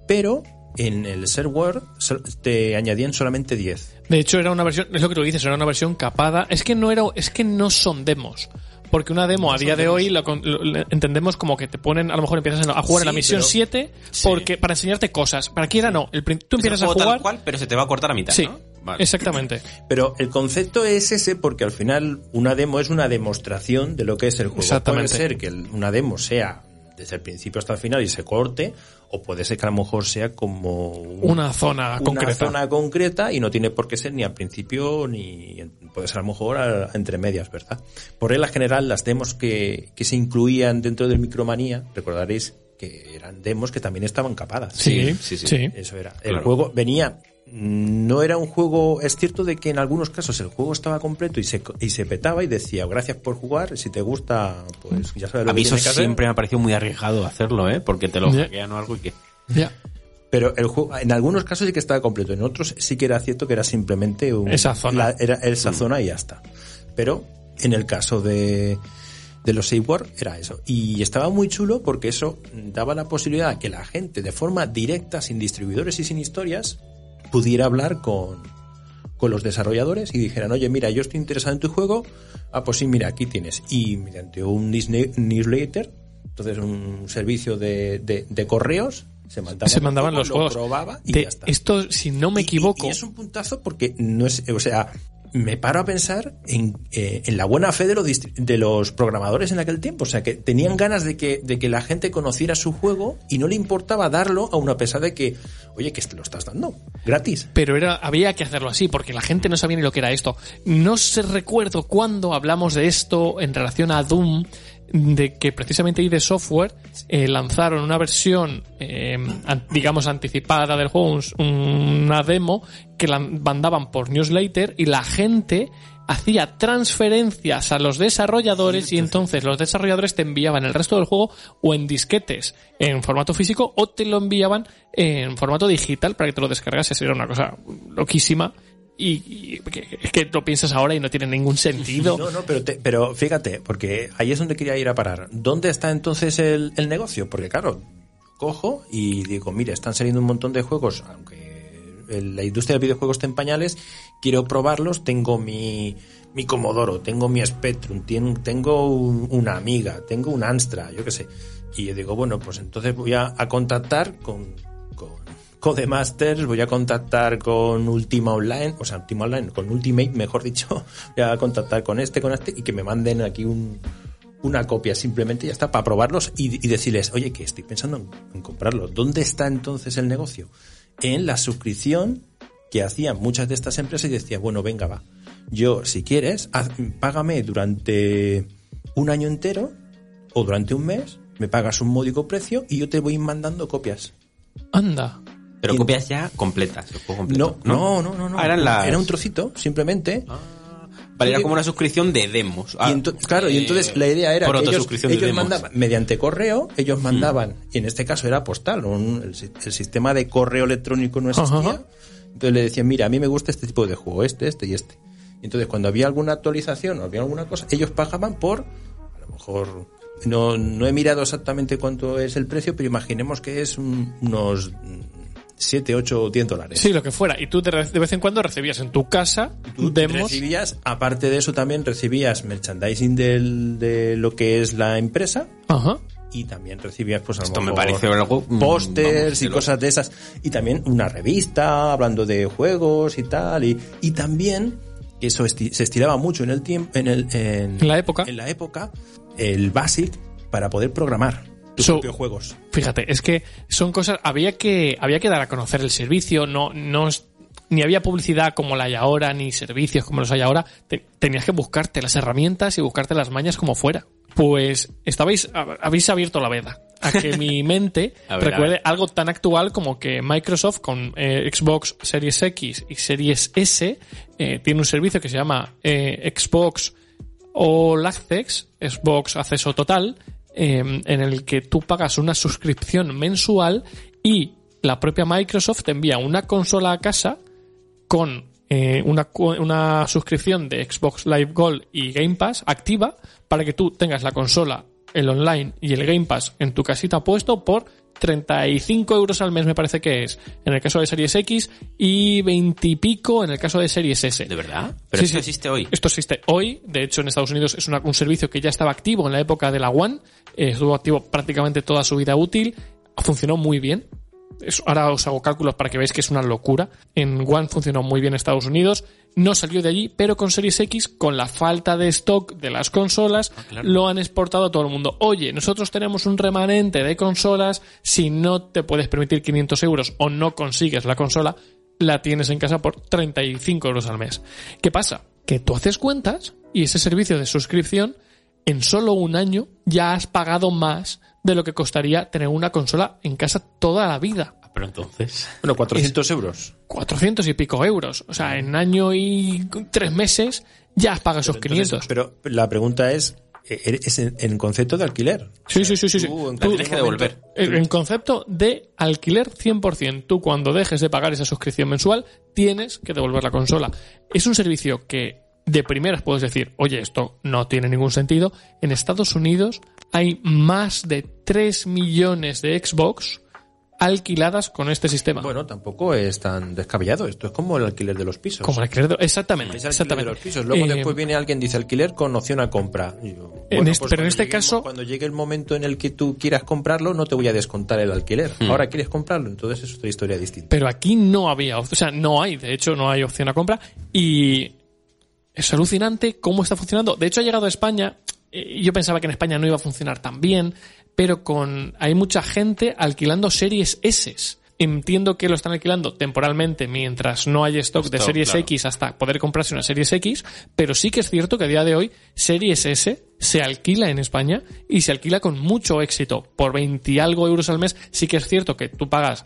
pero en el sol- te añadían solamente 10. De hecho, era una versión, es lo que tú dices, era una versión capada. Es que no era, es que no son demos. Porque una demo a día de hoy lo, lo- lo entendemos como que te ponen, a lo mejor empiezas a jugar en la misión pero- 7 porque, para enseñarte cosas. Para aquí era no. El, tú el empiezas a juego tal jugar. cual, pero se te va a cortar a mitad, sí, ¿no? Vale. exactamente. [LAUGHS] Pero el concepto es ese porque al final una demo es una demostración de lo que es el juego. Exactamente. Puede ser que una demo sea desde el principio hasta el final y se corte, o puede ser que a lo mejor sea como un- Una zona una concreta. zona concreta y no tiene por qué ser ni al principio ni puede ser a lo mejor a- entre medias, ¿verdad? Por regla general, las demos que, que se incluían dentro del Micromanía, recordaréis que eran demos que también estaban capadas. Sí, sí, sí. sí. Eso era. El juego venía. No era un juego. Es cierto de que en algunos casos el juego estaba completo y se, y se petaba y decía gracias por jugar. Si te gusta, pues ya sabes lo A que mí eso tienes que hacer". siempre me ha parecido muy arriesgado hacerlo, ¿eh? Porque te lo Ya. hackean o algo y que... Ya. Pero el juego, en algunos casos sí que estaba completo, en otros sí que era cierto que era simplemente un- Esa zona. la- era esa zona y ya está. Pero en el caso de, de los Save War era eso. Y estaba muy chulo porque eso daba la posibilidad a que la gente de forma directa, sin distribuidores y sin historias, pudiera hablar con, con los desarrolladores y dijeran, oye, mira, yo estoy interesado en tu juego, ah, pues sí, mira, aquí tienes. Y mediante un Disney- newsletter, entonces un servicio de, de- de correos, se mandaban, Se mandaban los juegos. lo probaba y De- ya está. esto, si no me Y- y- equivoco, Y, es un puntazo porque no es, o sea, me paro a pensar en, eh, la buena fe de los, programadores en aquel tiempo. O sea, que tenían ganas de que, la gente conociera su juego y no le importaba darlo, a pesar de que, oye, que lo estás dando gratis. Pero era, había que hacerlo así, porque la gente no sabía ni lo que era esto. No sé recuerdo cuándo hablamos de esto en relación a Doom, de que precisamente ID Software eh, lanzaron una versión, eh, digamos, anticipada del juego, un- una demo, que la mandaban por newsletter y la gente hacía transferencias a los desarrolladores y entonces los desarrolladores te enviaban el resto del juego o en disquetes en formato físico o te lo enviaban en formato digital para que te lo descargases. Era una cosa loquísima y, es que lo piensas ahora y no tiene ningún sentido. No, no, pero, te- pero fíjate, porque ahí es donde quería ir a parar. ¿Dónde está entonces el, el negocio? Porque claro, cojo y digo, mire, están saliendo un montón de juegos, aunque la industria del videojuego está en pañales, quiero probarlos, tengo mi, mi Commodoro, tengo mi Spectrum, tengo un- una Amiga, tengo un Amstrad, yo qué sé. Y yo digo, bueno, pues entonces voy a, a contactar con, con Codemasters, voy a contactar con Ultima Online, o sea, Ultima Online, con Ultimate, mejor dicho, [LAUGHS] voy a contactar con este, con este, y que me manden aquí un, una copia simplemente, ya está, para probarlos y, decirles, oye, que estoy pensando en, en comprarlo. ¿Dónde está entonces el negocio? En la suscripción que hacían muchas de estas empresas y decía, bueno, venga, va. Yo, si quieres, haz- págame durante un año entero o durante un mes, me pagas un módico precio y yo te voy mandando copias. Anda. Pero Y- copias ya completas, el juego No, no, no, no. no. Ah, eran las- Era un trocito, simplemente. Vale, era como una suscripción de demos. Y ento- claro, y entonces la idea era por que ellos, ellos demos. mandaban, mediante correo, ellos mandaban, y en este caso era postal, un- el, si- el sistema de correo electrónico no existía. Ajá. Entonces le decían, mira, a mí me gusta este tipo de juego, este, este y este. Y entonces cuando había alguna actualización o había alguna cosa, ellos pagaban por, a lo mejor, no, no he mirado exactamente cuánto es el precio, pero imaginemos que es un- unos 7, 8 o 10 dólares. Sí, lo que fuera. Y tú de, de vez en cuando recibías en tu casa Tú demos. recibías, aparte de eso también recibías merchandising del, de lo que es la empresa Ajá. y también recibías pues a Esto me parece algo, mm, pósters y cosas de esas y también una revista hablando de juegos y tal y, y también eso esti- se estiraba mucho en el tiempo en el en, En la época. en la época el basic para poder programar tus So- propios juegos Fíjate, es que son cosas. Había que, había que dar a conocer el servicio, no, no ni había publicidad como la hay ahora, ni servicios como los hay ahora. Te- tenías que buscarte las herramientas y buscarte las mañas como fuera. Pues estabais, hab- habéis abierto la veda a que mi [LAUGHS] mente ver, recuerde algo tan actual como que Microsoft con eh, Xbox Series X y Series S eh, tiene un servicio que se llama eh, Xbox All Access, Xbox Acceso Total, eh, en el que tú pagas una suscripción mensual y la propia Microsoft te envía una consola a casa con eh, una, una suscripción de Xbox Live Gold y Game Pass activa para que tú tengas la consola, el online y el Game Pass en tu casita puesto por 35 euros al mes me parece que es en el caso de Series X y 20 y pico en el caso de Series S. ¿De verdad? Pero Sí, esto sí. existe hoy. Esto existe hoy. De hecho, en Estados Unidos es una- un servicio que ya estaba activo en la época de la One. Eh, estuvo activo prácticamente toda su vida útil. Funcionó muy bien. Ahora os hago cálculos para que veáis que es una locura. En One funcionó muy bien en Estados Unidos. No salió de allí, pero con Series X, con la falta de stock de las consolas, lo han exportado a todo el mundo. Oye, nosotros tenemos un remanente de consolas. Si no te puedes permitir 500 euros o no consigues la consola, la tienes en casa por 35 euros al mes. ¿Qué pasa? Que tú haces cuentas y ese servicio de suscripción, en solo un año ya has pagado más de lo que costaría tener una consola en casa toda la vida. Pero entonces... bueno 400 euros 400 y pico euros. O sea, en año y tres meses ya has pagado esos Entonces, 500. pero la pregunta es eh, es en, en concepto de alquiler Sí, sí, sí, sí. sí. tú en Tú- tienes que devolver. En en concepto de alquiler 100%. Tú cuando dejes de pagar esa suscripción mensual, tienes que devolver la consola. Es un servicio que de primeras puedes decir, oye, esto no tiene ningún sentido. En Estados Unidos hay más de 3 millones de Xbox alquiladas con este sistema. Bueno, tampoco es tan descabellado. Esto es como el alquiler de los pisos. como el alquiler de- Exactamente, Es exactamente. de los pisos. Luego Eh, después viene alguien dice alquiler con opción a compra. En bueno, este- pues pero en este caso- cuando llegue el momento en el que tú quieras comprarlo, no te voy a descontar el alquiler. Hmm. Ahora quieres comprarlo, entonces es otra historia distinta. Pero aquí no había, o sea, no hay, de hecho, no hay opción a compra. Y Es alucinante cómo está funcionando. De hecho, ha llegado a España. eh, Yo pensaba que en España no iba a funcionar tan bien, pero con hay mucha gente alquilando series S. Entiendo que lo están alquilando temporalmente mientras no hay stock de series claro. X hasta poder comprarse una series X, pero sí que es cierto que a día de hoy series S se alquila en España y se alquila con mucho éxito. Por 20 y algo euros al mes, sí que es cierto que tú pagas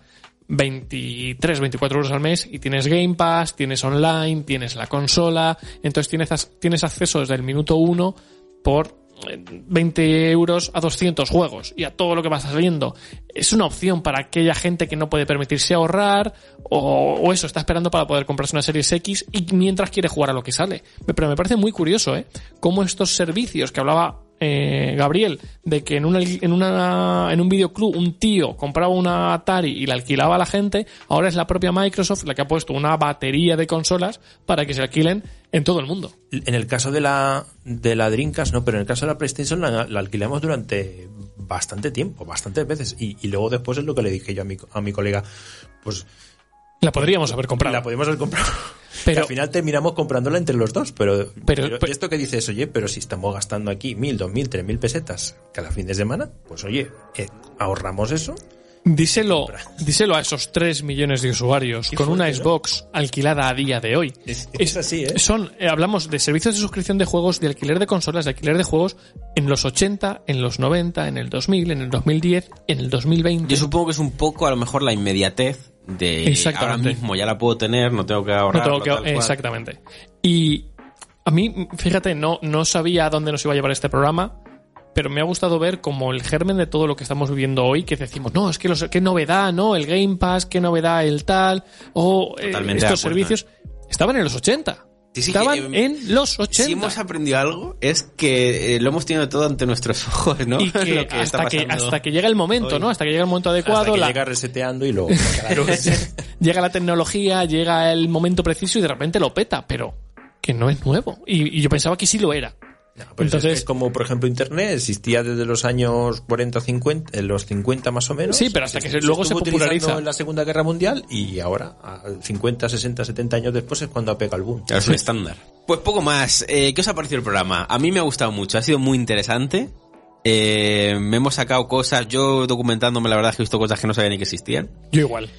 23, 24 euros al mes y tienes Game Pass, tienes online, tienes la consola, entonces tienes, tienes acceso desde el minuto 1 por 20 euros a 200 juegos y a todo lo que va saliendo. Es una opción para aquella gente que no puede permitirse ahorrar o, o eso, está esperando para poder comprarse una Series X y mientras quiere jugar a lo que sale. Pero me parece muy curioso, ¿eh? Cómo estos servicios que hablaba eh, Gabriel, de que en, una, en, una, en un videoclub un tío compraba una Atari y la alquilaba a la gente, ahora es la propia Microsoft la que ha puesto una batería de consolas para que se alquilen en todo el mundo. En el caso de la, de la Dreamcast, no, pero en el caso de la PlayStation la, la alquilamos durante bastante tiempo, bastantes veces. Y, y luego después es lo que le dije yo a mi, a mi colega, pues La podríamos haber comprado. la podemos haber comprado. Pero- Que al final terminamos comprándola entre los dos, pero, Pero- pero pero- esto que dices, oye, pero si estamos gastando aquí mil, dos mil, tres mil pesetas cada fin de semana, pues oye, eh, ahorramos eso. Díselo, díselo a esos 3 millones de usuarios con una ¿no? Xbox alquilada a día de hoy. Es- es así, ¿eh? Son, eh, hablamos de servicios de suscripción de juegos, de alquiler de consolas, de alquiler de juegos en los 80, en los 90, en el 2000, en el 2010, en el 2020. Yo supongo que es un poco a lo mejor la inmediatez de ahora mismo ya la puedo tener, no tengo que No ahorrar. tengo que- exactamente. Y a mí, fíjate, no, no sabía a dónde nos iba a llevar este programa, pero me ha gustado ver como el germen de todo lo que estamos viviendo hoy, que decimos, no, es que los, qué novedad, ¿no? El Game Pass, qué novedad el tal, o eh, estos acuerdo, servicios. Estaban en los 80. Sí, sí, Estaban que, eh, en los 80. Si hemos aprendido algo es que eh, lo hemos tenido todo ante nuestros [LAUGHS] ojos, ¿no? y [LAUGHS] que, Lo que está hasta, que, hasta que llega el momento, hoy. ¿no? Hasta que llega el momento adecuado, Hasta que la- llega reseteando y luego... [LAUGHS] llega la tecnología, llega el momento preciso y de repente lo peta, pero que no es nuevo. Y, y yo pensaba que sí lo era. No, pero Entonces- es que como por ejemplo Internet existía desde los años 40 50, en los 50 más o menos. Sí, pero hasta que se- se luego se populariza. en la Segunda Guerra Mundial y ahora, a 50, 60, 70 años después es cuando pega el boom. Es un estándar. Pues poco más. Eh, ¿Qué os ha parecido el programa? A mí me ha gustado mucho, ha sido muy interesante. Eh, me hemos sacado cosas, yo documentándome la verdad es que he visto cosas que no sabía ni que existían. Yo igual.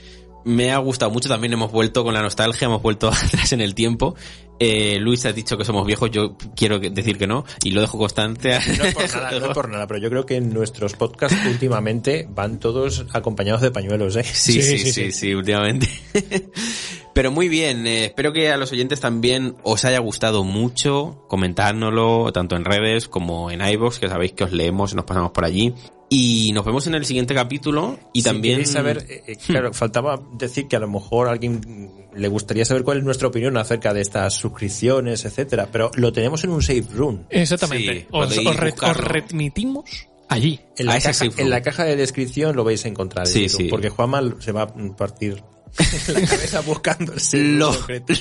Me ha gustado mucho, también hemos vuelto con la nostalgia, hemos vuelto [LAUGHS] atrás en el tiempo. Eh, Luis ha dicho que somos viejos, yo quiero decir que no, y lo dejo constante. No es por [LAUGHS] nada, no es por nada, pero yo creo que nuestros podcasts [LAUGHS] últimamente van todos acompañados de pañuelos, ¿eh? Sí, Sí, sí, sí, sí, sí. sí, últimamente. Pero muy bien, eh, espero que a los oyentes también os haya gustado mucho, comentárnoslo tanto en redes como en iVoox, que sabéis que os leemos y nos pasamos por allí. Y nos vemos en el siguiente capítulo y Si también... saber, eh, eh, [LAUGHS] claro, faltaba decir que a lo mejor a alguien le gustaría saber cuál es nuestra opinión acerca de estas suscripciones, etcétera, pero lo tenemos en un safe room. Exactamente. Sí, os, os re- os remitimos allí. En la, caja, en la caja de descripción lo vais a encontrar. Sí, digo, sí. Porque Juanma se va a partir [LAUGHS] la cabeza buscando el lo,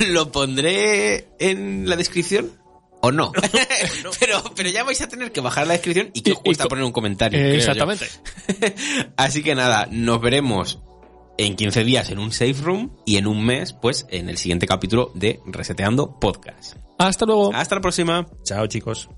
lo pondré en la descripción o no. [LAUGHS] [LAUGHS] pero, pero ya vais a tener que bajar la descripción y que os co- poner un comentario. Eh, exactamente. [LAUGHS] Así que nada, nos veremos en 15 días en un safe room y en un mes, pues, en el siguiente capítulo de Reseteando Podcast. Hasta luego. Hasta la próxima. Chao, chicos.